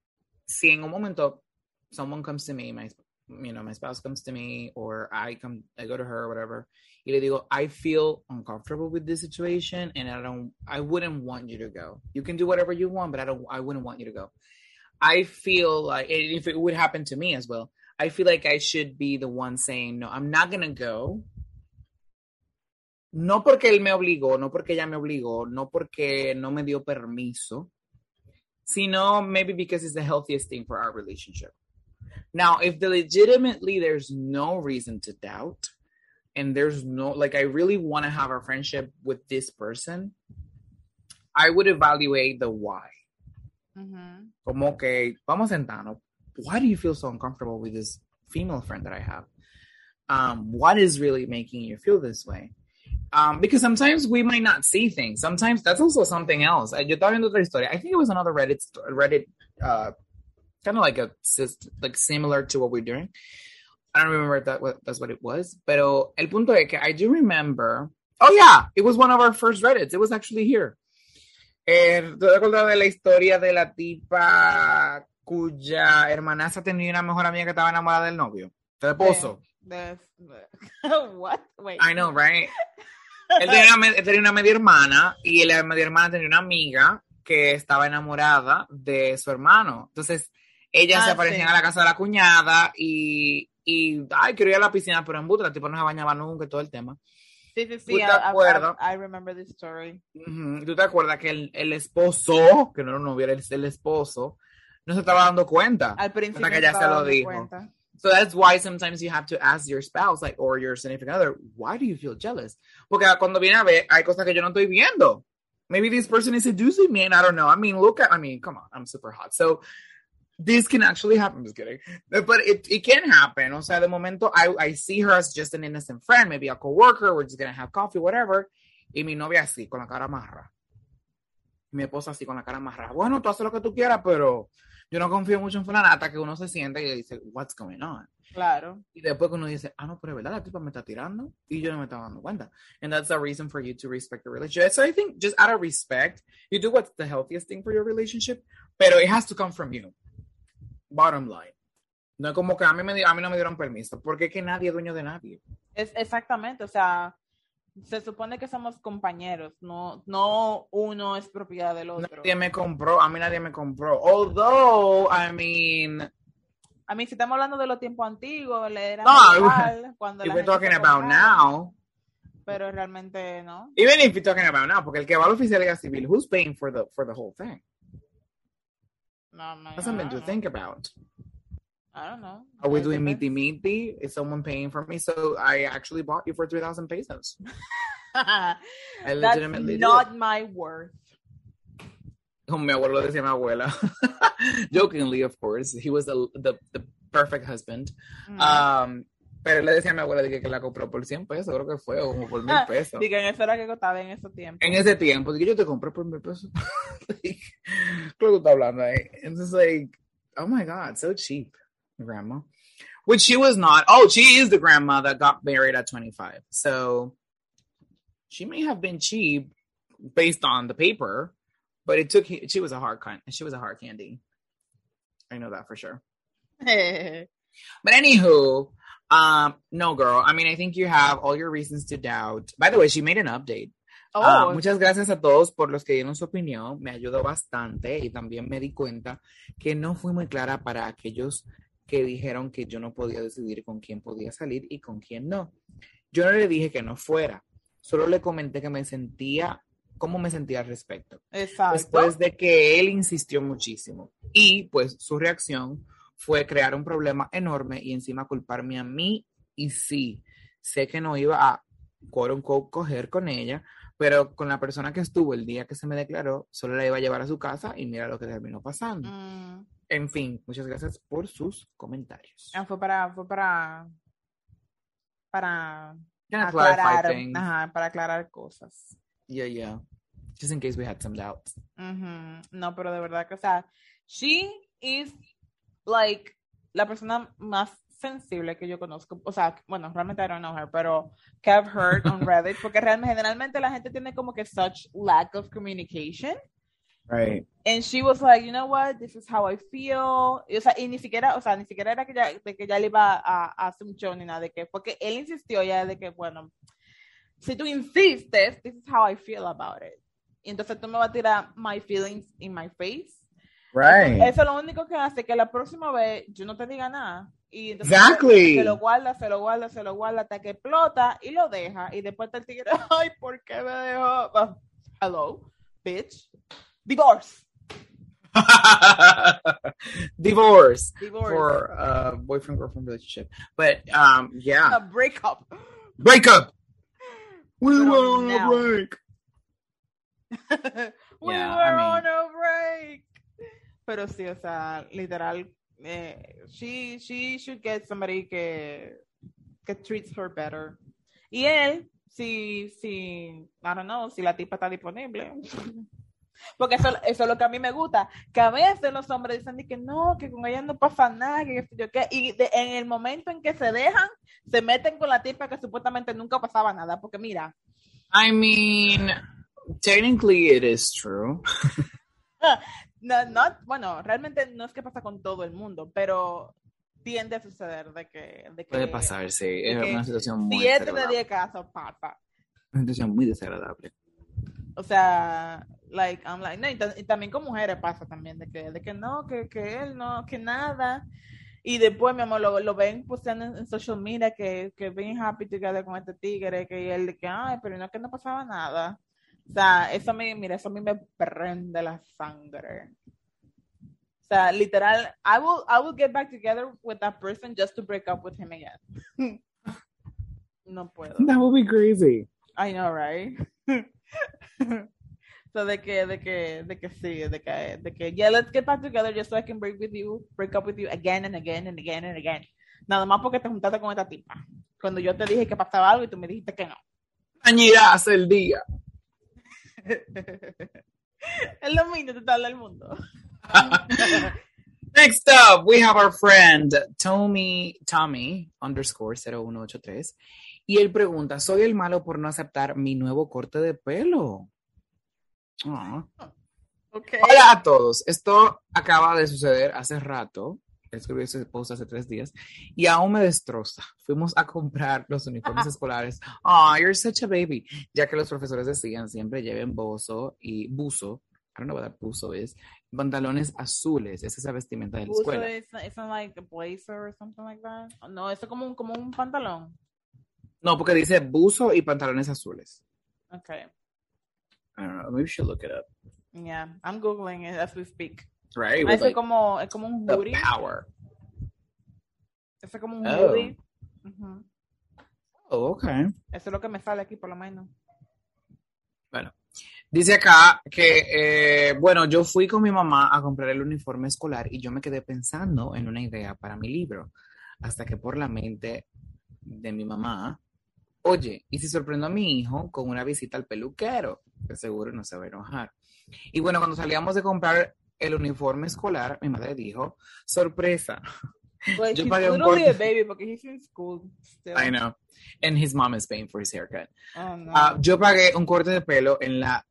Speaker 2: si en un momento someone comes to me, my you know, my spouse comes to me or I come, I go to her or whatever, y le digo, I feel uncomfortable with this situation and I don't, I wouldn't want you to go. You can do whatever you want, but I don't, I wouldn't want you to go. I feel like if it would happen to me as well, I feel like I should be the one saying, no, I'm not going to go. No porque él me obligó, no porque ella me obligó, no porque no me dio permiso, sino maybe because it's the healthiest thing for our relationship. Now, if the legitimately there's no reason to doubt, and there's no like I really want to have a friendship with this person, I would evaluate the why.
Speaker 1: Ujú.
Speaker 2: Como que vamos sentando. Why do you feel so uncomfortable with this female friend that I have? Um, what is really making you feel this way? Um, because sometimes we might not see things. Sometimes that's also something else. I- Yo estaba viendo otra historia. I think it was another Reddit Reddit uh, kind of like a like similar to what we're doing. I don't remember if that what that's what it was. Pero el punto es que I do remember. Oh yeah, it was one of our first Reddits. It was actually here. Eh, ¿Te te acuerdas de la historia de la tipa cuya hermanastra tenía una mejor amiga que estaba enamorada del novio? Del esposo.
Speaker 1: The- what? Wait.
Speaker 2: I know, right? Él tenía, una, él tenía una media hermana y la media hermana tenía una amiga que estaba enamorada de su hermano. Entonces, ellas
Speaker 1: Ah,
Speaker 2: se aparecían
Speaker 1: sí.
Speaker 2: a la casa de la cuñada y, y ay, quería ir a la piscina, pero en butra, la tipa no se bañaba nunca y todo el tema.
Speaker 1: Sí, sí,
Speaker 2: ¿Tú
Speaker 1: sí.
Speaker 2: te
Speaker 1: I, I-
Speaker 2: acuerdas?
Speaker 1: I, I remember this story.
Speaker 2: ¿Tú te acuerdas que el, el esposo, que no era un novio, era el, el esposo, no se estaba dando cuenta?
Speaker 1: Al principio
Speaker 2: que ella
Speaker 1: no
Speaker 2: se lo dijo.
Speaker 1: cuenta.
Speaker 2: So that's why sometimes you have to ask your spouse, like, or your significant other, why do you feel jealous? Porque cuando viene a ver, hay cosas que yo no estoy viendo. Maybe this person is seducing me and I don't know. I mean, look at, I mean, come on, I'm super hot. So this can actually happen. I'm just kidding. But it, it can happen. O sea, de momento, I, I see her as just an innocent friend, maybe a coworker, we're just going to have coffee, whatever. Y mi novia así, con la cara amarra. Mi esposa así, con la cara amarra. Bueno, tú haces lo que tú quieras, pero yo no confío mucho en fulana hasta que uno se siente y dice, what's going on?
Speaker 1: Claro.
Speaker 2: Y después que uno dice, ah, no, pero es verdad, la tipa me está tirando y yo no me estaba dando cuenta. And that's a reason for you to respect the relationship. So I think just out of respect, you do what's the healthiest thing for your relationship, pero it has to come from you. Bottom line. No es como que a mí, me, a mí no me dieron permiso, porque es que nadie es dueño de nadie.
Speaker 1: Es exactamente, o sea, se supone que somos compañeros, no, no uno es propiedad del otro.
Speaker 2: Nadie me compró, a mí nadie me compró. Although, I mean,
Speaker 1: A mí, si estamos hablando de los tiempos antiguos, le era
Speaker 2: No,
Speaker 1: igual cuando
Speaker 2: if we're talking about now,
Speaker 1: Pero realmente no.
Speaker 2: even if you're talking about now, porque el que va a la oficialidad civil, who's paying for the, for the whole thing?
Speaker 1: No,
Speaker 2: That's something to
Speaker 1: know.
Speaker 2: think about.
Speaker 1: I don't know.
Speaker 2: Are we doing meaty meaty? Is someone paying for me? So I actually bought you for 3,000 pesos. I legitimately
Speaker 1: not my worth.
Speaker 2: Como mi abuelo decía a mi abuela. Jokingly, of course. He was the, the, the perfect husband.
Speaker 1: Mm.
Speaker 2: Um, pero le decía a mi abuela dije, que la compró por 100 pesos, creo que fue, o como por mil pesos.
Speaker 1: Digan, eso era que costaba en esos tiempos.
Speaker 2: En ese tiempo, dije, yo te compré por mil pesos. creo que está hablando ahí. Just like, oh my God, so cheap, grandma. Which she was not. Oh, she is the grandma that got married at 25. So she may have been cheap based on the paper, but it took, she was a hard she was a hard candy. I know that for sure. But anywho, um, no, girl. I mean, I think you have all your reasons to doubt. By the way, she made an update. Ah,
Speaker 1: oh,
Speaker 2: muchas gracias a todos por los que dieron su opinión. Me ayudó bastante y también me di cuenta que no fui muy clara para aquellos que dijeron que yo no podía decidir con quién podía salir y con quién no. Yo no le dije que no fuera, solo le comenté que me sentía, cómo me sentía al respecto.
Speaker 1: exacto.
Speaker 2: Después de que él insistió muchísimo y pues su reacción fue crear un problema enorme y encima culparme a mí y sí, sé que no iba a quote unquote, coger con ella, pero con la persona que estuvo el día que se me declaró, solo la iba a llevar a su casa y mira lo que terminó pasando.
Speaker 1: Mm,
Speaker 2: En fin, muchas gracias por sus comentarios.
Speaker 1: ah, fue para, fue para, para aclarar, ajá, para aclarar cosas.
Speaker 2: Yeah, yeah. Just in case we had some doubts.
Speaker 1: No, pero de verdad que, o sea, she is like la persona más sensible que yo conozco. O sea, bueno, realmente I don't know her, pero que I've heard on Reddit, porque realmente generalmente la gente tiene como que such lack of communication
Speaker 2: Right.
Speaker 1: And she was like, you know what, this is how I feel. Y, o sea, y ni siquiera, o sea, ni siquiera era que ya, de que ya le iba a, a hacer un show ni nada de que, porque él insistió ya de que, bueno, si tú insistes, this is how I feel about it. Y entonces tú me vas a tirar my feelings in my face.
Speaker 2: Right.
Speaker 1: Eso es lo único que hace que la próxima vez yo no te diga nada. Y entonces
Speaker 2: Exactly.
Speaker 1: se lo guarda, se lo guarda, se lo guarda hasta que explota y lo deja. Y después el tigre, ay, ¿por qué me dejó? Hello, bitch. Divorce.
Speaker 2: Divorce.
Speaker 1: Divorce.
Speaker 2: For uh, boyfriend girlfriend relationship. But um, yeah.
Speaker 1: A breakup.
Speaker 2: Break up. We were on
Speaker 1: now-
Speaker 2: a break.
Speaker 1: We
Speaker 2: Yeah,
Speaker 1: were
Speaker 2: I mean-
Speaker 1: on a break. Pero sí, o sea, literal, eh, she, she should get somebody que, que treats her better. Y él, si, si, I don't know, si la tipa está disponible. Porque eso, eso es lo que a mí me gusta, que a veces los hombres dicen que no, que con ella no pasa nada, que yo qué, y de- en el momento en que se dejan, se meten con la tipa que supuestamente nunca pasaba nada, porque mira,
Speaker 2: I mean, technically it is true.
Speaker 1: No, no, bueno, realmente no es que pasa con todo el mundo, pero tiende a suceder de que... De que
Speaker 2: Puede pasar, sí. Es una situación muy
Speaker 1: Siete de
Speaker 2: desagradable.
Speaker 1: diez casos pasa.
Speaker 2: Una situación muy desagradable.
Speaker 1: O sea, like, I'm like, no, y, ta- y también con mujeres pasa también, de que, de que no, que, que él no, que nada. Y después, mi amor, lo, lo ven posteando en, en social media que, que ven happy together con este tigre, que él de que, ay, pero no es que no pasaba nada. O sea, eso a mí, mira, eso a mí me prende la sangre. O sea, literal, I will, I will get back together with that person just to break up with him again. no puedo.
Speaker 2: That would be crazy.
Speaker 1: I know, right? so de que, de que, de que sí, de que, de que, yeah, let's get back together just so I can break with you, break up with you again and again and again and again. Nada más porque te juntaste con esta tipa. Cuando yo te dije que pasaba algo y tú me dijiste que no.
Speaker 2: Añirás el día.
Speaker 1: es lo mismo total del mundo.
Speaker 2: Next up, we have our friend Tommy, Tommy underscore 0183. Y él pregunta, ¿soy el malo por no aceptar mi nuevo corte de pelo? Ah.
Speaker 1: Okay.
Speaker 2: Hola a todos. Esto acaba de suceder hace rato. Escribí ese post hace tres días y aún me destroza. Fuimos a comprar los uniformes escolares. Oh, you're such a baby. Ya que los profesores decían siempre lleven bozo y buzo. I don't know what that buzo is. Pantalones azules. Esa es la vestimenta de la escuela.
Speaker 1: is, isn't like a blazer or something like that. No, eso es como un, como un pantalón.
Speaker 2: No, porque dice buzo y pantalones azules.
Speaker 1: Okay.
Speaker 2: I don't know. Maybe we should look it up.
Speaker 1: Yeah, I'm googling it as we speak.
Speaker 2: Right?
Speaker 1: Ah,
Speaker 2: With like
Speaker 1: como, es como un hoodie.
Speaker 2: power.
Speaker 1: Eso es como un
Speaker 2: Oh.
Speaker 1: hoodie. Ujú.
Speaker 2: Oh, okay.
Speaker 1: Eso es lo que me sale aquí, por lo menos.
Speaker 2: Dice acá que, eh, bueno, yo fui con mi mamá a comprar el uniforme escolar y yo me quedé pensando en una idea para mi libro, hasta que por la mente de mi mamá, oye, ¿y si sorprendo a mi hijo con una visita al peluquero? Que seguro no se va a enojar. Y bueno, cuando salíamos de comprar el uniforme escolar, mi madre dijo, sorpresa.
Speaker 1: But
Speaker 2: Yo pagué un corte.
Speaker 1: a baby porque he's in school still.
Speaker 2: I know. And his mom is paying for his haircut.
Speaker 1: Oh, no.
Speaker 2: Ah, yo pagué un corte de pelo en la.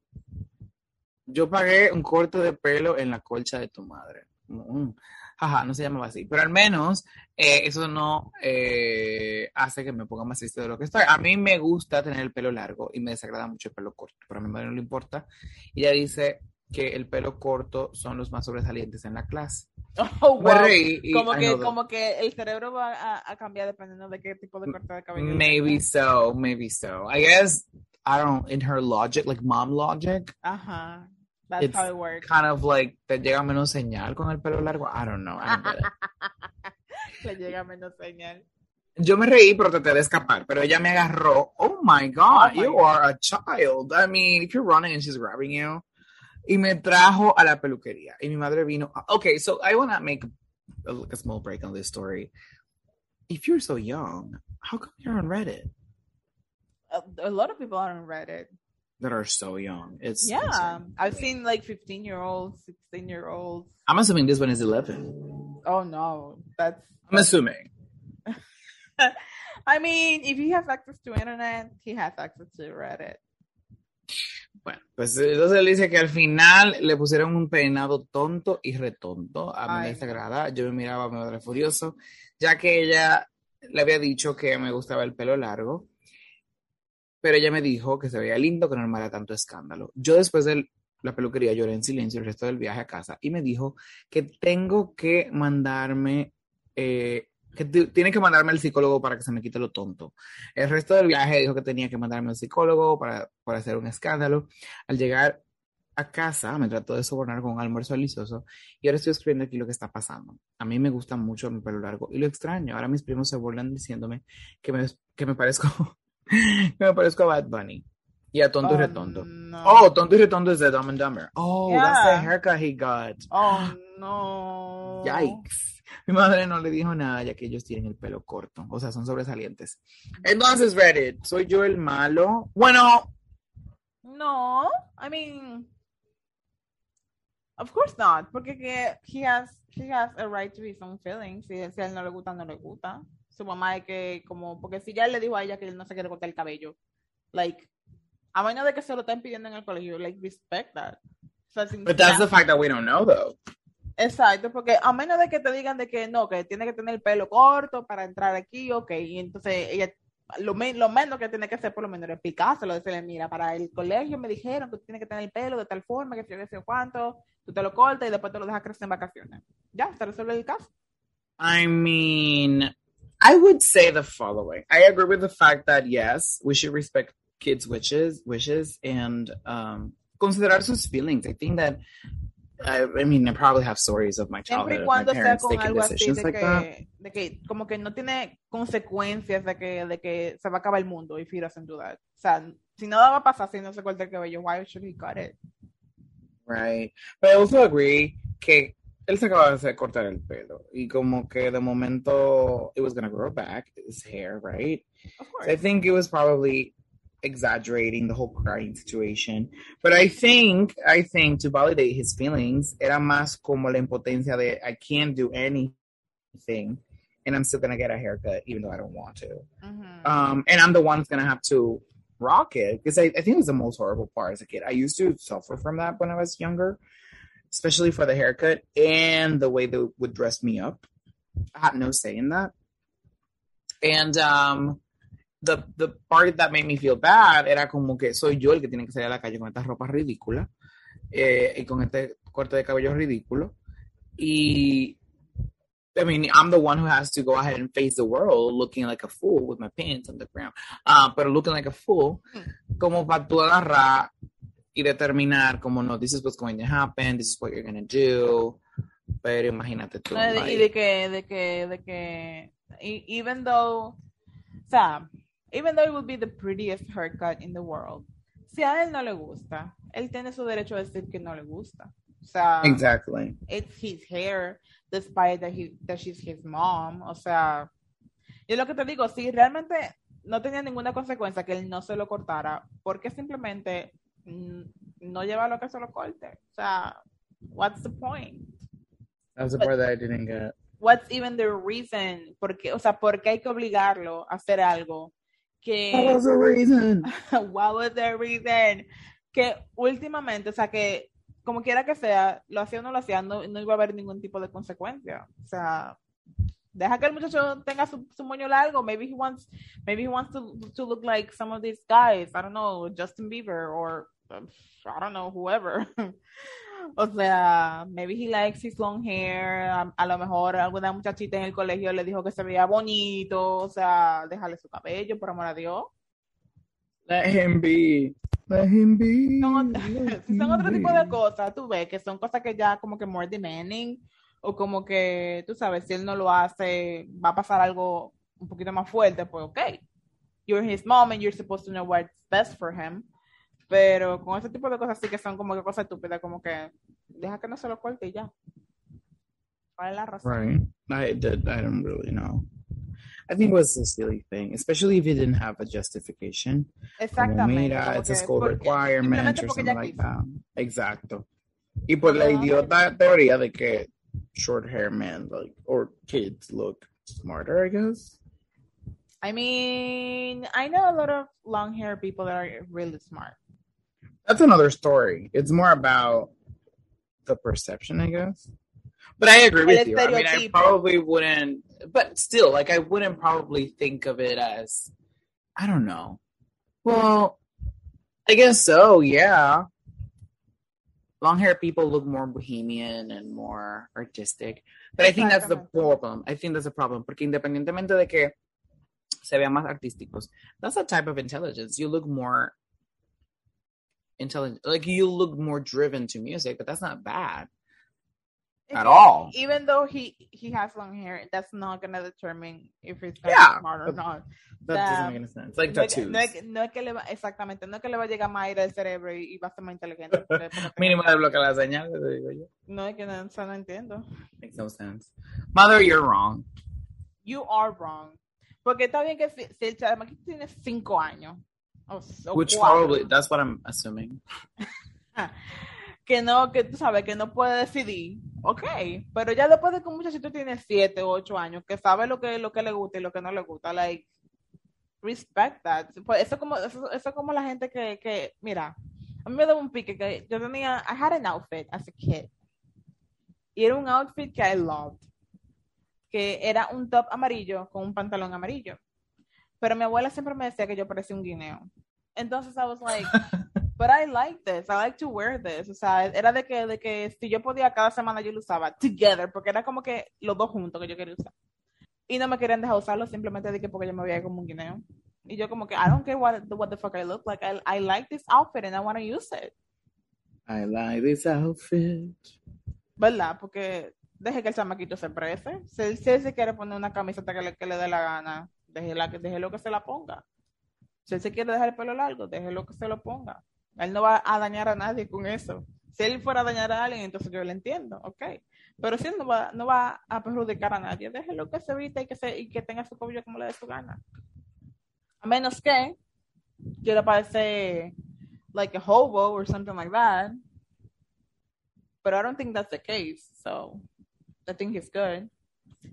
Speaker 2: Yo pagué un corte de pelo en la colcha de tu madre. Mm. Ajá, no se llamaba así. Pero al menos eh, eso no eh, hace que me ponga más triste de lo que estoy. A mí me gusta tener el pelo largo y me desagrada mucho el pelo corto. Pero a mi madre no le importa. Y ella dice que el pelo corto son los más sobresalientes en la clase.
Speaker 1: Oh, wow.
Speaker 2: y
Speaker 1: Como
Speaker 2: I
Speaker 1: que, como que el cerebro va a, a cambiar dependiendo de qué tipo de corte de cabello.
Speaker 2: Maybe so, maybe so. I guess, I don't, in her logic, like mom logic,
Speaker 1: Ajá. That's
Speaker 2: It's
Speaker 1: how it works.
Speaker 2: kind of like te llega menos señal con el pelo largo. I don't know. I don't.
Speaker 1: Le llega menos señal.
Speaker 2: Yo me reí, pero traté de escapar. Pero ella me agarró. Oh my God,
Speaker 1: Oh my
Speaker 2: you
Speaker 1: God.
Speaker 2: are a child. I mean, if you're running and she's grabbing you. Y me trajo a la peluquería. Y mi madre vino. Okay, so I want to make a, like a small break on this story. If you're so young, how come you're on Reddit
Speaker 1: A, a lot of people are on Reddit.
Speaker 2: that are so young? It's
Speaker 1: Yeah.
Speaker 2: insane.
Speaker 1: I've seen like 15 year olds, 16 year olds.
Speaker 2: I'm assuming this one is 11.
Speaker 1: Oh no. That's
Speaker 2: I'm assuming.
Speaker 1: I mean, if he has access to internet, he has access to Reddit.
Speaker 2: Bueno, pues entonces dice que al final le pusieron un peinado tonto y retonto. A mí
Speaker 1: Ay,
Speaker 2: me
Speaker 1: no.
Speaker 2: desagrada. Yo me miraba, me madre furioso, ya que ella le había dicho que me gustaba el pelo largo, pero ella me dijo que se veía lindo, que no armara tanto escándalo. Yo después de la peluquería lloré en silencio el resto del viaje a casa y me dijo que tengo que mandarme, eh, que tiene que mandarme al psicólogo para que se me quite lo tonto. El resto del viaje dijo que tenía que mandarme al psicólogo para, para hacer un escándalo. Al llegar a casa me trató de sobornar con un almuerzo delicioso y ahora estoy escribiendo aquí lo que está pasando. A mí me gusta mucho mi pelo largo y lo extraño. Ahora mis primos se burlan diciéndome que me, que me parezco que me parezco a Bad Bunny y a Tonto y
Speaker 1: Oh,
Speaker 2: Retonto.
Speaker 1: no.
Speaker 2: Oh, Tonto y Retonto is the Dumb and Dumber. Oh, that's the
Speaker 1: Yeah.
Speaker 2: haircut he got.
Speaker 1: Oh, no.
Speaker 2: Yikes. Mi madre no le dijo nada ya que ellos tienen el pelo corto, o sea, son sobresalientes. Entonces, Reddit, ¿soy yo el malo? Bueno,
Speaker 1: No, I mean, of course not, porque que he has he has a right to his own feelings. Si, si a él no le gusta, no le gusta. Su mamá es que como, porque si ya le dijo a ella que él no se quiere cortar el cabello, like, a menos de que se lo estén pidiendo en el colegio, like, respect that. O sea, sin-
Speaker 2: but that's the fact that we don't know, though.
Speaker 1: Exacto, porque a menos de que te digan de que no, que tiene que tener el pelo corto para entrar aquí, ok, y entonces ella, lo, me- lo menos que tiene que hacer por lo menos es explicárselo, decirle, mira, para el colegio me dijeron que tú tienes que tener el pelo de tal forma, que si yo sé cuánto, tú te lo cortas y después te lo dejas crecer en vacaciones. Ya, se resuelve el caso.
Speaker 2: I mean, I would say the following. I agree with the fact that yes, we should respect kids' wishes, wishes, and um, consider sus feelings. I think that. I, I mean, I probably have stories of my
Speaker 1: Siempre
Speaker 2: childhood
Speaker 1: y
Speaker 2: of my
Speaker 1: cuando sea con
Speaker 2: taking
Speaker 1: algo así
Speaker 2: decisions
Speaker 1: de
Speaker 2: like that.
Speaker 1: que, de que como que no tiene consecuencias de que, de que se va a acabar el mundo if he doesn't do that. O sea, si nada va a pasar si no se corta el cabello, why should he cut it?
Speaker 2: Right. But I also agree que él se acaba de cortar el pelo y como que de momento it was gonna grow back his hair, right?
Speaker 1: Of
Speaker 2: So
Speaker 1: course.
Speaker 2: I think it was probably exaggerating the whole crying situation. But I think, I think to validate his feelings, era más como la impotencia de I can't do anything and I'm still gonna get a haircut even though I don't want to.
Speaker 1: Ujú.
Speaker 2: Um, and I'm the one that's gonna have to rock it because I, I think it was the most horrible part as a kid. I used to suffer from that when I was younger, especially for the haircut and the way they would dress me up. I had no say in that. And um, the the part that made me feel bad era como que soy yo el que tiene que salir a la calle con estas ropas ridículas eh, y con este corte de cabello ridículo. Y I mean, I'm the one who has to go ahead and face the world looking like a fool with my pants on the ground. Uh, pero looking like a fool, como para tú agarrar y determinar como no, this is what's going to happen, this is what you're going to do. Pero imagínate tú.
Speaker 1: No, de- y de que, de que, de que, even though, o sea, even though it would be the prettiest haircut in the world, si a él no le gusta, él tiene su derecho a decir que no le gusta. O sea,
Speaker 2: Exactly.
Speaker 1: it's his hair, despite that, he, that she's his mom. O sea, yo lo que te digo, si realmente no tenía ninguna consecuencia que él no se lo cortara, porque simplemente no lleva lo que se lo corte. O sea, what's the point?
Speaker 2: That's the part that I didn't get.
Speaker 1: what's even the reason? Porque, o sea, ¿por qué hay que obligarlo a hacer algo que
Speaker 2: What was the reason?
Speaker 1: what was the reason? Que últimamente, o sea, que como quiera que sea, lo hacía o no lo hacía, no, no iba a haber ningún tipo de consecuencia. O sea, deja que el muchacho tenga su, su moño largo. Maybe he wants, maybe he wants to, to look like some of these guys. I don't know, Justin Bieber or um, I don't know, whoever. O sea, maybe he likes his long hair. A, a lo mejor alguna muchachita en el colegio le dijo que se veía bonito. O sea, déjale su cabello, por amor a Dios.
Speaker 2: Let him be. Let him be.
Speaker 1: Son,
Speaker 2: Let
Speaker 1: si son
Speaker 2: him
Speaker 1: otro tipo de
Speaker 2: be.
Speaker 1: cosas, tú ves que son cosas que ya como que more demanding o como que, tú sabes, si él no lo hace, va a pasar algo un poquito más fuerte, pues ok. You're his mom and you're supposed to know what's best for him. Pero con ese tipo de cosas sí que son como que cosas estúpidas, como que deja que no se lo corte y ya. ¿Cuál es la razón?
Speaker 2: Right. I did. I don't really know. I think it was a silly thing, especially if it didn't have a justification. Como,
Speaker 1: Exactamente.
Speaker 2: mira, it's a school
Speaker 1: porque-
Speaker 2: requirement or something like that. Exacto. Y por la
Speaker 1: Ajá.
Speaker 2: idiota teoría de que short hair men like or kids look smarter, I guess.
Speaker 1: I mean, I know a lot of long hair people that are really smart.
Speaker 2: That's another story. It's more about the perception, I guess. But I agree with you. I mean, I probably wouldn't, but still, like, I wouldn't probably think of it as, I don't know. Well, I guess so, yeah. Long hair people look more bohemian and more artistic. But I think that's the problem. I think that's the problem. Porque independientemente de que se vean más artísticos, that's a type of intelligence. You look more intelligent. Like you look more driven to music, but that's not bad at all.
Speaker 1: Even though he he has long hair, that's not gonna determine if he's
Speaker 2: Yeah,
Speaker 1: smart or
Speaker 2: but
Speaker 1: not.
Speaker 2: That
Speaker 1: That-
Speaker 2: doesn't make any sense. Like
Speaker 1: No es, que,
Speaker 2: tattoos.
Speaker 1: no, no es que le va, exactamente, no es que le va a llegar más aire al cerebro y, y va a ser más inteligente. porque- porque-
Speaker 2: Mínimo de bloquear la señal, te digo yo.
Speaker 1: No es que no, no entiendo.
Speaker 2: Makes no sense. Mother, you're wrong.
Speaker 1: You are wrong. Porque está bien que si, si el chamaquito tiene cinco años, o, o
Speaker 2: Which
Speaker 1: cuatro,
Speaker 2: probably, that's what I'm assuming.
Speaker 1: que no, que tú sabes, que no puede decidir, ok, pero ya después de que un muchachito tiene siete o ocho años, que sabe lo que, lo que le gusta y lo que no le gusta, like, respect that. Pues eso como, eso, eso como la gente que, que, mira, a mí me da un pique que yo tenía, I had an outfit as a kid, y era un outfit que I loved, que era un top amarillo con un pantalón amarillo, pero mi abuela siempre me decía que yo parecía un guineo. Entonces I was like, but I like this, I like to wear this. O sea, era de que, de que si yo podía cada semana yo lo usaba together, porque era como que los dos juntos que yo quería usar. Y no me querían dejar usarlo simplemente de que porque yo me veía como un guineo. Y yo como que, I don't care what, what the fuck I look like, I, I like this outfit and I want to use it.
Speaker 2: I like this outfit.
Speaker 1: ¿Verdad? Porque deje que el chamaquito se prese. Si él, si él se quiere poner una camiseta que le, que le dé la gana, déjela déjelo que se la ponga. Si él se quiere dejar el pelo largo, déjelo que se lo ponga. Él no va a dañar a nadie con eso. Si él fuera a dañar a alguien, entonces yo lo entiendo, ok. Pero si no va, no va a perjudicar a nadie, déjelo que se vista y que, se, y que tenga su cabello como le dé su gana. A menos que quiera parecer like a hobo or something like that. But I don't think that's the case, so I think he's good.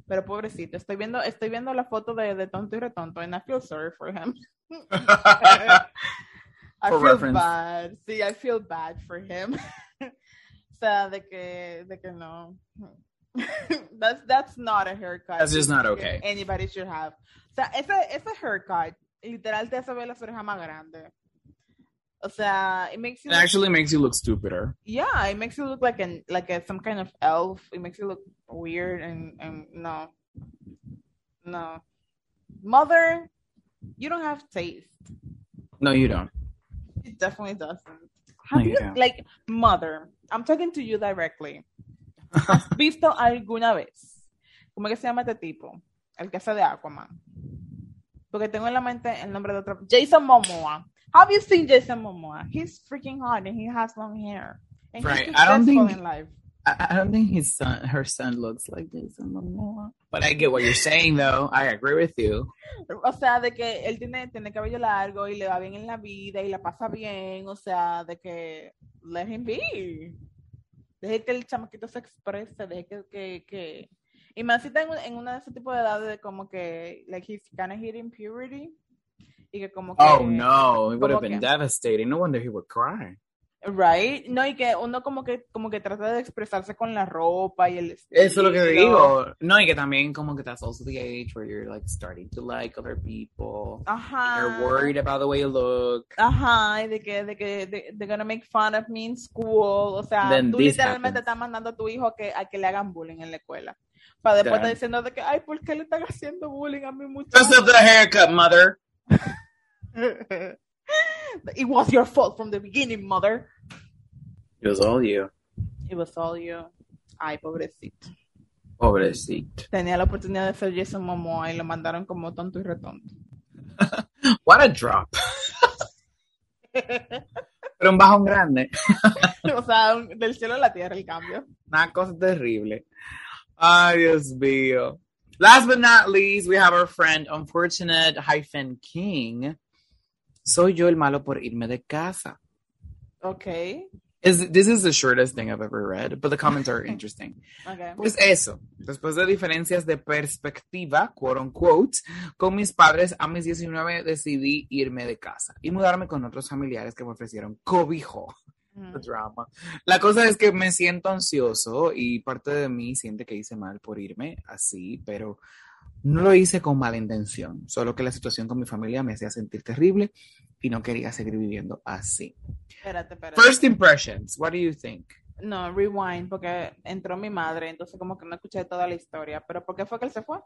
Speaker 1: Pero pobrecito, estoy viendo, estoy viendo la foto de, de tonto y retonto, and I feel sorry for him. I
Speaker 2: For
Speaker 1: feel
Speaker 2: reference.
Speaker 1: bad. Sí, I feel bad for him. o sea, de que, de que no. that's, that's not a haircut.
Speaker 2: That's just not okay.
Speaker 1: Anybody should have. O sea, ese, ese haircut, literal te hace ver las orejas más grandes. O sea, it makes you
Speaker 2: It actually makes you look stupider.
Speaker 1: yeah, it makes you look like an like a, some kind of elf. It makes you look weird and and no, no, mother, you don't have taste.
Speaker 2: No, you don't.
Speaker 1: It definitely doesn't. Have
Speaker 2: No, you
Speaker 1: you like mother? I'm talking to you directly. ¿Has visto alguna vez? ¿Cómo que se llama este tipo? El que hace de Aquaman. Porque tengo en la mente el nombre de otro. Jason Momoa. Have you seen Jason Momoa? He's freaking hot and he has long hair. And
Speaker 2: Right,
Speaker 1: he's
Speaker 2: I don't
Speaker 1: successful
Speaker 2: think-
Speaker 1: in life.
Speaker 2: I, I don't think his son, her son looks like Jason Momoa. But I get what you're saying, though. I agree with you.
Speaker 1: O sea, de que él tiene, tiene cabello largo y le va bien en la vida y la pasa bien. O sea, de que let him be. Deje que el chamaquito se exprese, deje que, que, que... Y más si está en, un- en una de ese tipo de edades de como que, like, he's kind of hitting puberty. Y que como que...
Speaker 2: Oh no, it would have been
Speaker 1: que-
Speaker 2: devastating. No wonder he would cry.
Speaker 1: Right? No, y que uno como que, como que trata de expresarse con la ropa y el
Speaker 2: Eso es lo que
Speaker 1: estilo.
Speaker 2: digo. No, y que también como que that's also the age where you're like starting to like other people.
Speaker 1: Ajá.
Speaker 2: You're worried about the way you look.
Speaker 1: Ajá, y de que, de que de, they're gonna make fun of me in school. O sea,
Speaker 2: Then
Speaker 1: tú literalmente
Speaker 2: happens.
Speaker 1: estás mandando a tu hijo a que, a que le hagan bullying en la escuela. Para después estar diciendo de que, ay, ¿por qué le están haciendo bullying a mi muchacho?
Speaker 2: Because of the haircut, mother.
Speaker 1: It was your fault from the beginning, mother.
Speaker 2: It was all you.
Speaker 1: It was all you. Ay, pobrecito.
Speaker 2: Pobrecito.
Speaker 1: Tenía la oportunidad de ser Jason Momoa y lo mandaron como tonto y retonto.
Speaker 2: What a drop. Pero un bajón grande.
Speaker 1: o sea, un- del cielo a la tierra el cambio.
Speaker 2: Una cosa terrible. Ay, Dios mío. Last but not least, we have our friend Unfortunate hyphen King. Soy yo el malo por irme de casa.
Speaker 1: Ok.
Speaker 2: Is, this is the shortest thing I've ever read, but the comments are interesting.
Speaker 1: Okay.
Speaker 2: Pues eso, después de diferencias de perspectiva, quote unquote, con mis padres a mis 19 decidí irme de casa y mudarme con otros familiares que me ofrecieron cobijo.
Speaker 1: Mm.
Speaker 2: Drama. La cosa es que me siento ansioso y parte de mí siente que hice mal por irme así, pero no lo hice con mala intención, solo que la situación con mi familia me hacía sentir terrible y no quería seguir viviendo así.
Speaker 1: Espérate, espérate.
Speaker 2: First impressions, what do you think?
Speaker 1: No, rewind, porque entró mi madre, entonces como que no escuché toda la historia. ¿Pero por qué fue que él se fue?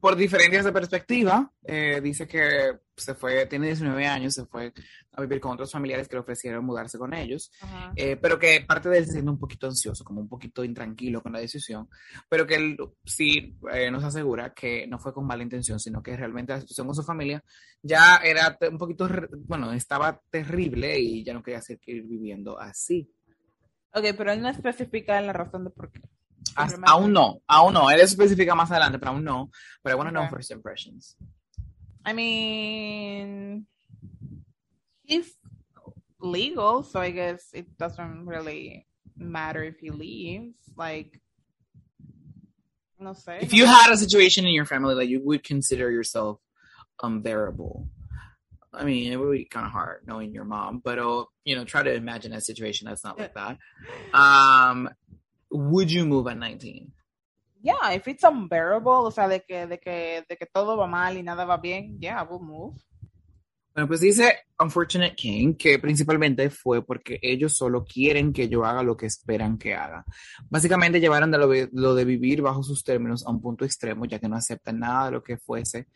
Speaker 2: Por diferencias de perspectiva, eh, dice que se fue, tiene 19 años, se fue a vivir con otros familiares que le ofrecieron mudarse con ellos, eh, pero que parte de él se siente un poquito ansioso, como un poquito intranquilo con la decisión, pero que él sí eh, nos asegura que no fue con mala intención, sino que realmente la situación con su familia ya era un poquito, bueno, estaba terrible y ya no quería seguir viviendo así.
Speaker 1: Ok, pero él no especifica la razón de por qué. Simplemente-
Speaker 2: aún no, aún no, él especifica más adelante, pero aún no, pero I want to know first impressions.
Speaker 1: I mean, he's legal, so I guess it doesn't really matter if he leaves. Like, no sé.
Speaker 2: if you had a situation in your family that you would consider yourself unbearable, I mean, it would be kind of hard knowing your mom, but uh, you know, try to imagine a situation that's not like that. Um, would you move at 19?
Speaker 1: yeah, if it's unbearable, o sea, de que, de que, de que todo va mal y nada va bien, yeah, we'll move.
Speaker 2: Bueno, pues dice Unfortunate King que principalmente fue porque ellos solo quieren que yo haga lo que esperan que haga. Básicamente llevaron de lo, de- lo de vivir bajo sus términos a un punto extremo, ya que no aceptan nada de lo que fuese,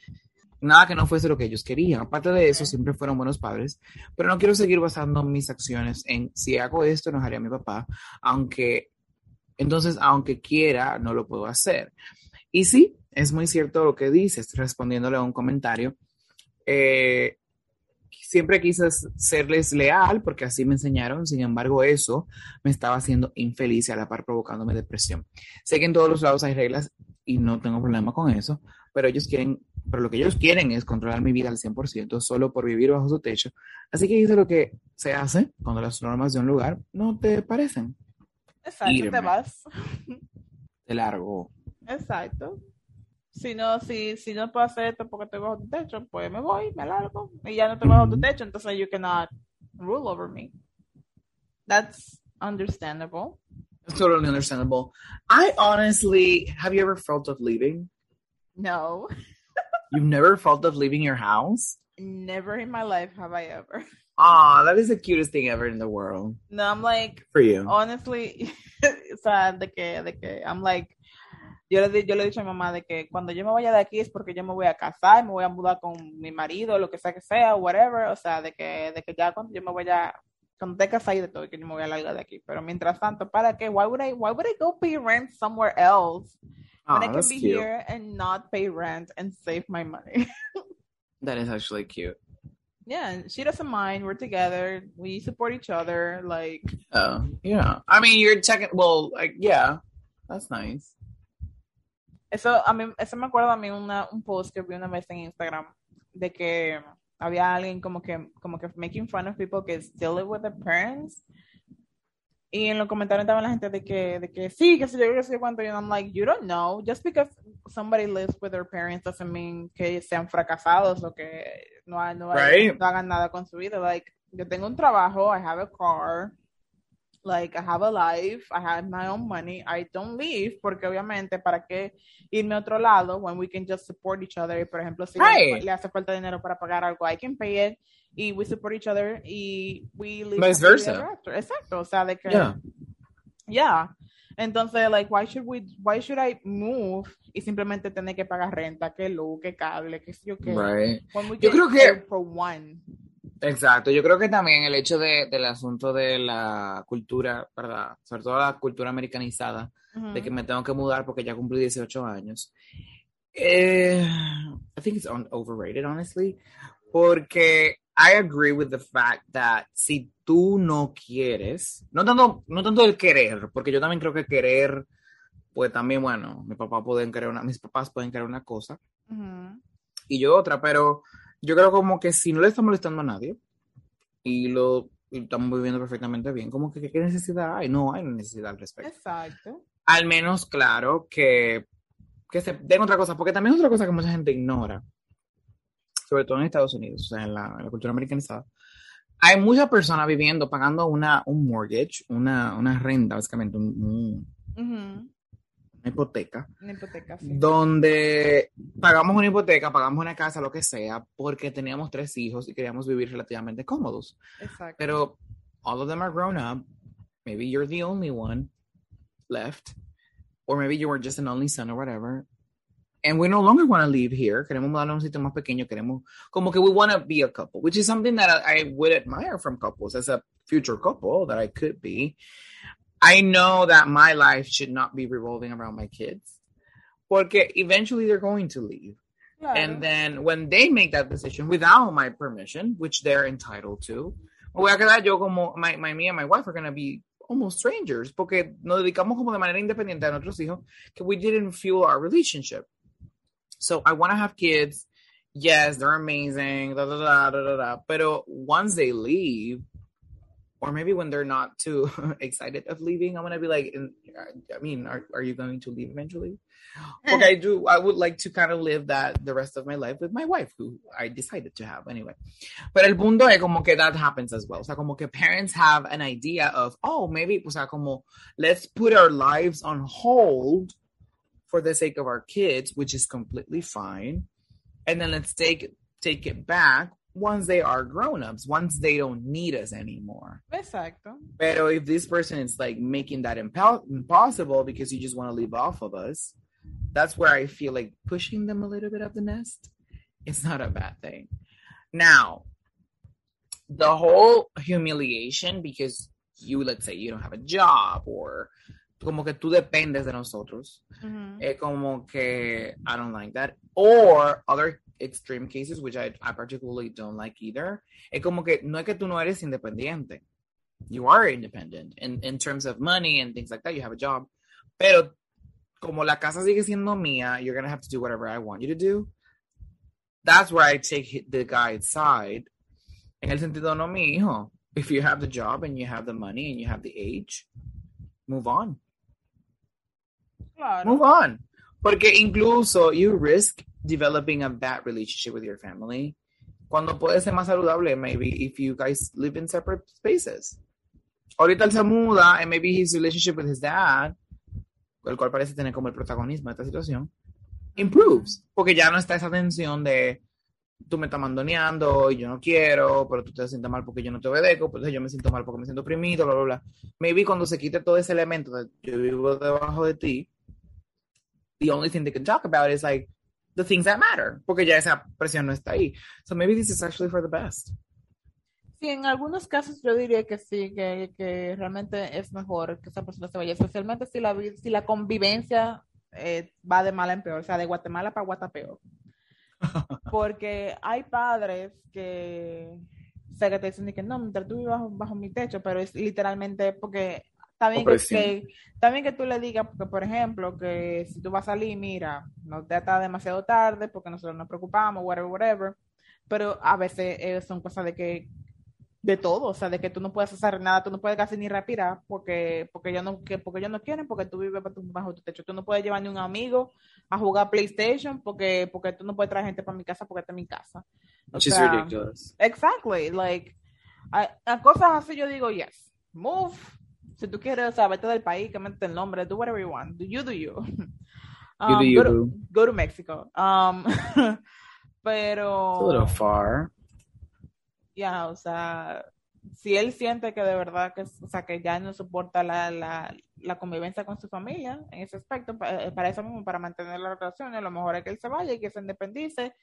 Speaker 2: nada que no fuese lo que ellos querían. Aparte de eso, siempre fueron buenos padres, pero no quiero seguir basando mis acciones en si hago esto, enojaré a mi papá, aunque, entonces, aunque quiera, no lo puedo hacer. Y sí, es muy cierto lo que dices, respondiéndole a un comentario. Eh, siempre quise serles leal porque así me enseñaron, sin embargo eso me estaba haciendo infeliz y a la par provocándome depresión. Sé que en todos los lados hay reglas y no tengo problema con eso, pero ellos quieren, pero lo que ellos quieren es controlar mi vida al 100% solo por vivir bajo su techo. Así que hice lo que se hace cuando las normas de un lugar no te parecen.
Speaker 1: Exacto,
Speaker 2: Irme.
Speaker 1: te vas.
Speaker 2: De largo.
Speaker 1: Exacto. Si no, si, si no puedo hacer esto porque estoy bajo tu techo, pues me voy, me largo. Y ya no estoy bajo tu
Speaker 2: Ujú.
Speaker 1: techo, entonces you cannot rule over me. That's understandable.
Speaker 2: It's totally understandable. I honestly, have you ever felt of leaving?
Speaker 1: No,
Speaker 2: You've never felt of leaving your house?
Speaker 1: never in my life have I ever.
Speaker 2: Ah, that is the cutest thing ever in the world.
Speaker 1: No, I'm like,
Speaker 2: For you.
Speaker 1: honestly, o sea, de que, de que, I'm like, yo le, yo le he dicho a mi mamá de que cuando yo me vaya de aquí es porque yo me voy a casar, me voy a mudar con mi marido, lo que sea que sea, whatever, o sea, de que, de que ya cuando yo me vaya, cuando esté casada y de todo, que yo me voy a largar de aquí, pero mientras tanto, ¿para qué? Why would I, why would I go pay rent somewhere else When I can be
Speaker 2: cute.
Speaker 1: here and not pay rent and save my money?
Speaker 2: That is actually cute.
Speaker 1: yeah, she doesn't mind, we're together, we support each other, like,
Speaker 2: Oh, yeah. I mean, you're checking. Well, like, yeah, that's nice.
Speaker 1: Eso, a mí, eso me acuerda a mí una, un post que vi una vez en Instagram de que había alguien como que, como que making fun of people que still live with their parents. Y en los comentarios estaba la gente de que, de que sí, que sé yo, que sé yo cuánto. Y I'm like, you don't know. Just because somebody lives with their parents doesn't mean que sean fracasados o que no, no,
Speaker 2: Right.
Speaker 1: no hagan nada con su vida. Like, yo tengo un trabajo, I have a car, like, I have a life, I have my own money, I don't leave, porque obviamente, ¿para qué irme a otro lado when we can just support each other? Por ejemplo, si
Speaker 2: Right.
Speaker 1: le hace falta dinero para pagar algo, I can pay it, y we support each other, y we live
Speaker 2: Vice versa.
Speaker 1: Exacto, o sea, de que...
Speaker 2: Yeah.
Speaker 1: Yeah. Entonces, like, why should we, why should I move y simplemente tener que pagar renta, que luz, que cable, que sé yo qué?
Speaker 2: Right. Yo creo que-
Speaker 1: for one.
Speaker 2: Exacto. Yo creo que también el hecho de, del asunto de la cultura, ¿verdad? Sobre todo la cultura americanizada, de que me tengo que mudar porque ya cumplí 18 años. Eh, I think it's overrated, honestly, porque I agree with the fact that si tú no quieres, no tanto, no tanto el querer, porque yo también creo que querer, pues también, bueno, mi papá pueden querer una, mis papás pueden querer una cosa
Speaker 1: Ujú.
Speaker 2: y yo otra, pero yo creo como que si no le está molestando a nadie y lo y estamos viviendo perfectamente bien. Como que, ¿qué necesidad hay? No hay necesidad al respecto.
Speaker 1: Exacto.
Speaker 2: Al menos, claro, que, que se den otra cosa, porque también es otra cosa que mucha gente ignora, sobre todo en Estados Unidos, o sea, en la, en la cultura americanizada. Hay muchas personas viviendo, pagando una, un mortgage, una, una renta, básicamente, un- un-
Speaker 1: Ujú.
Speaker 2: una hipoteca,
Speaker 1: Una hipoteca, sí.
Speaker 2: donde pagamos una hipoteca, pagamos una casa, lo que sea, porque teníamos tres hijos y queríamos vivir relativamente cómodos.
Speaker 1: Exacto.
Speaker 2: Pero all of them are grown up. Maybe you're the only one left, or maybe you were just an only son or whatever. And we no longer want to live here. Queremos mudarnos a un sitio más pequeño. Queremos, como que we want to be a couple, which is something that I, I would admire from couples as a future couple that I could be. I know that my life should not be revolving around my kids, porque eventually they're going to leave.
Speaker 1: Claro.
Speaker 2: And then when they make that decision without my permission, which they're entitled to, voy a quedar yo como, my, my, me and my wife are going to be almost strangers porque nos dedicamos como de manera independiente a nuestros hijos que we didn't fuel our relationship. So I want to have kids. Yes, they're amazing. Da, da, da, da, da, da. Pero once they leave, or maybe when they're not too excited of leaving, I'm going to be like, I mean, are, are you going to leave eventually? Porque I do, I would like to kind of live that the rest of my life with my wife, who I decided to have anyway. But el punto es como que that happens as well. O sea, como que parents have an idea of, oh, maybe, o sea, como, let's put our lives on hold for the sake of our kids, which is completely fine. And then let's take, take it back once they are grown-ups, once they don't need us anymore.
Speaker 1: Exacto.
Speaker 2: Pero if this person is like making that impo- impossible because you just want to leave off of us, that's where I feel like pushing them a little bit of the nest. It's not a bad thing. Now, the whole humiliation because you, let's say, you don't have a job or como que tú dependes de nosotros. Es eh, como que I don't like that. Or other extreme cases, which I, I particularly don't like either. Es como que no es que tú no eres independiente. You are independent in, in terms of money and things like that. You have a job. Pero como la casa sigue siendo mía, you're going to have to do whatever I want you to do. That's where I take the guy's side. En el sentido, no, mi hijo. If you have the job and you have the money and you have the age, move on. Move on. Porque incluso you risk developing a bad relationship with your family cuando puede ser más saludable, maybe if you guys live in separate spaces. Ahorita él se muda and maybe his relationship with his dad, el cual parece tener como el protagonismo de esta situación, improves. Porque ya no está esa tensión de tú me estás mandoneando y yo no quiero, pero tú te sientes mal porque yo no te obedezco, pues yo me siento mal porque me siento oprimido, bla, bla, bla. Maybe cuando se quite todo ese elemento de yo vivo debajo de ti, the only thing they can talk about is like the things that matter, porque ya esa presión no está ahí. So maybe this is actually for the best.
Speaker 1: Sí, en algunos casos yo diría que sí, que, que realmente es mejor que esa persona se vaya, especialmente si la, si la convivencia eh, va de mal en peor, o sea, de Guatemala para Guatapeor. Porque hay padres que, o sea, que te dicen que no, mientras tú vivas bajo, bajo mi techo, pero es literalmente porque está bien que, que- está bien que tú le digas, porque por ejemplo, que si tú vas a salir, mira, no te está demasiado tarde porque nosotros nos preocupamos, whatever, whatever, pero a veces eh, son cosas de que de todo, o sea, de que tú no puedes hacer nada, tú no puedes casi ni respirar porque porque ellos no que porque ellos no quieren, porque tú vives bajo tu, techo, tú no puedes llevar ni un amigo a jugar PlayStation porque porque tú no puedes traer gente para mi casa porque esta es mi casa. O
Speaker 2: Which is ridiculous.
Speaker 1: Exactly, like a, a cosas así yo digo yes, move. Si tú quieres, vete del país, cámbiate el nombre, do whatever you want, do you do you.
Speaker 2: You do
Speaker 1: Um,
Speaker 2: you,
Speaker 1: go, to, go to Mexico. Um,
Speaker 2: It's
Speaker 1: pero
Speaker 2: a little far.
Speaker 1: ya, o sea, si él siente que de verdad que, o sea, que ya no soporta la, la, la convivencia con su familia en ese aspecto, pa- eh, para eso mismo, para mantener la relación, a lo mejor es que él se vaya y que se independice.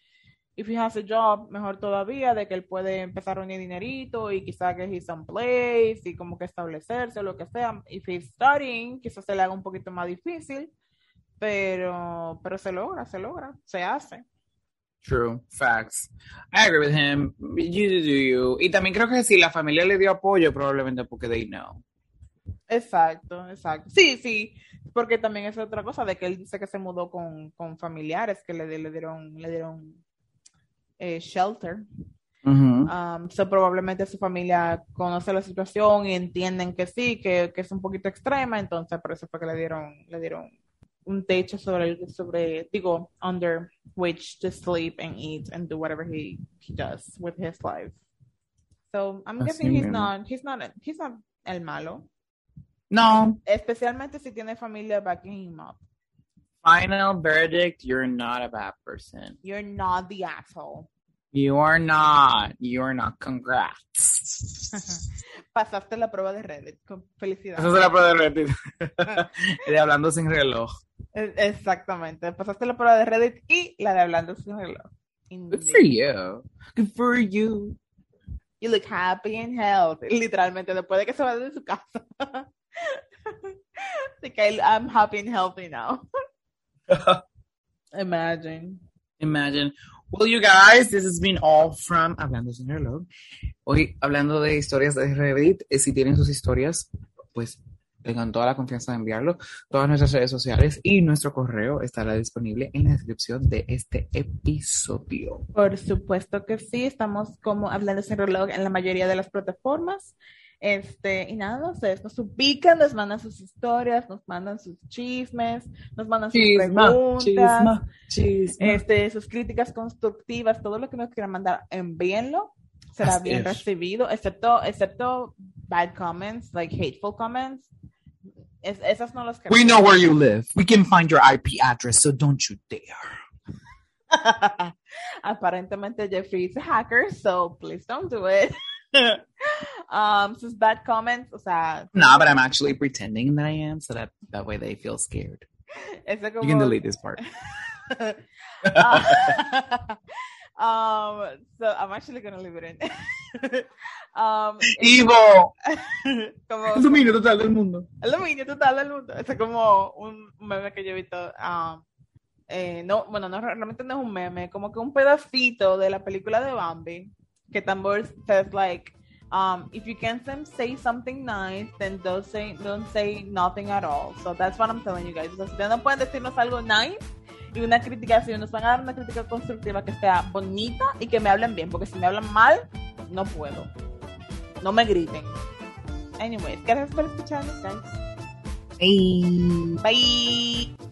Speaker 1: If he has a job, mejor todavía, de que él puede empezar a reunir dinerito y quizá que he's someplace y como que establecerse o lo que sea. If he's studying, quizás se le haga un poquito más difícil, pero, pero se logra, se logra, se hace.
Speaker 2: True, facts. I agree with him. You do you. Y también creo que si la familia le dio apoyo, probablemente porque they know.
Speaker 1: Exacto, exacto. Sí, sí, porque también es otra cosa de que él dice que se mudó con, con familiares que le, le dieron, le dieron eh, shelter. Um, so probablemente su familia conoce la situación y entienden que sí, que, que es un poquito extrema, entonces por eso fue que le dieron, le dieron un techo sobre, el- sobre, digo, under which to sleep and eat and do whatever he, he does with his life. So I'm
Speaker 2: Así
Speaker 1: guessing he's
Speaker 2: mismo.
Speaker 1: not, he's not, he's not el malo,
Speaker 2: No.
Speaker 1: especialmente si tiene familia backing him up.
Speaker 2: Final verdict, you're not a bad person.
Speaker 1: You're not the asshole.
Speaker 2: You are not. You are not. Congrats.
Speaker 1: Pasaste la prueba de Reddit con felicidad.
Speaker 2: Esa es la prueba de Reddit. de hablando sin reloj.
Speaker 1: Exactamente. Pasaste la prueba de Reddit y la de hablando sin reloj.
Speaker 2: Good for you. Good for you.
Speaker 1: You look happy and healthy. Literalmente, después de que se va de su casa. Así que I'm happy and healthy now. Imagine.
Speaker 2: Imagine. Well, you guys, this has been all from Hablando sin reloj. Hoy, hablando de historias de Reddit, eh, si tienen sus historias, pues tengan toda la confianza de enviarlo. Todas nuestras redes sociales y nuestro correo estará disponible en la descripción de este episodio.
Speaker 1: Por supuesto que sí, estamos como hablando sin reloj en la mayoría de las plataformas. Este, y nada, ustedes nos ubican, nos mandan sus historias, nos mandan sus chismes, nos mandan sus preguntas, este, sus críticas constructivas, todo lo que nos quieran mandar, envíenlo. Será bien recibido, excepto, excepto bad comments, like hateful comments. Es- esas no las
Speaker 2: We know where you live. We can find your IP address, so don't you dare.
Speaker 1: Aparentemente Jeffrey is a hacker, so please don't do it. um, sus bad comments, o sea,
Speaker 2: No, but I'm actually pretending that I am, so that that way they feel scared.
Speaker 1: ese
Speaker 2: You
Speaker 1: como...
Speaker 2: can delete this part.
Speaker 1: um, so I'm actually gonna leave it in. um,
Speaker 2: Evil.
Speaker 1: como,
Speaker 2: El dominio total del mundo.
Speaker 1: el dominio total del mundo. Es como un meme que yo he visto. um, eh, no, bueno, no, realmente no es un meme, como que un pedacito de la película de Bambi, que Tambor says like, um, if you can't say something nice, then don't say, don't say nothing at all. So that's what I'm telling you guys. O sea, si ustedes no pueden decirnos algo nice y una crítica, si nos van a dar una crítica constructiva que sea bonita y que me hablen bien, porque si me hablan mal, no puedo. No me griten. Anyways, gracias por escucharnos, guys.
Speaker 2: Hey.
Speaker 1: Bye.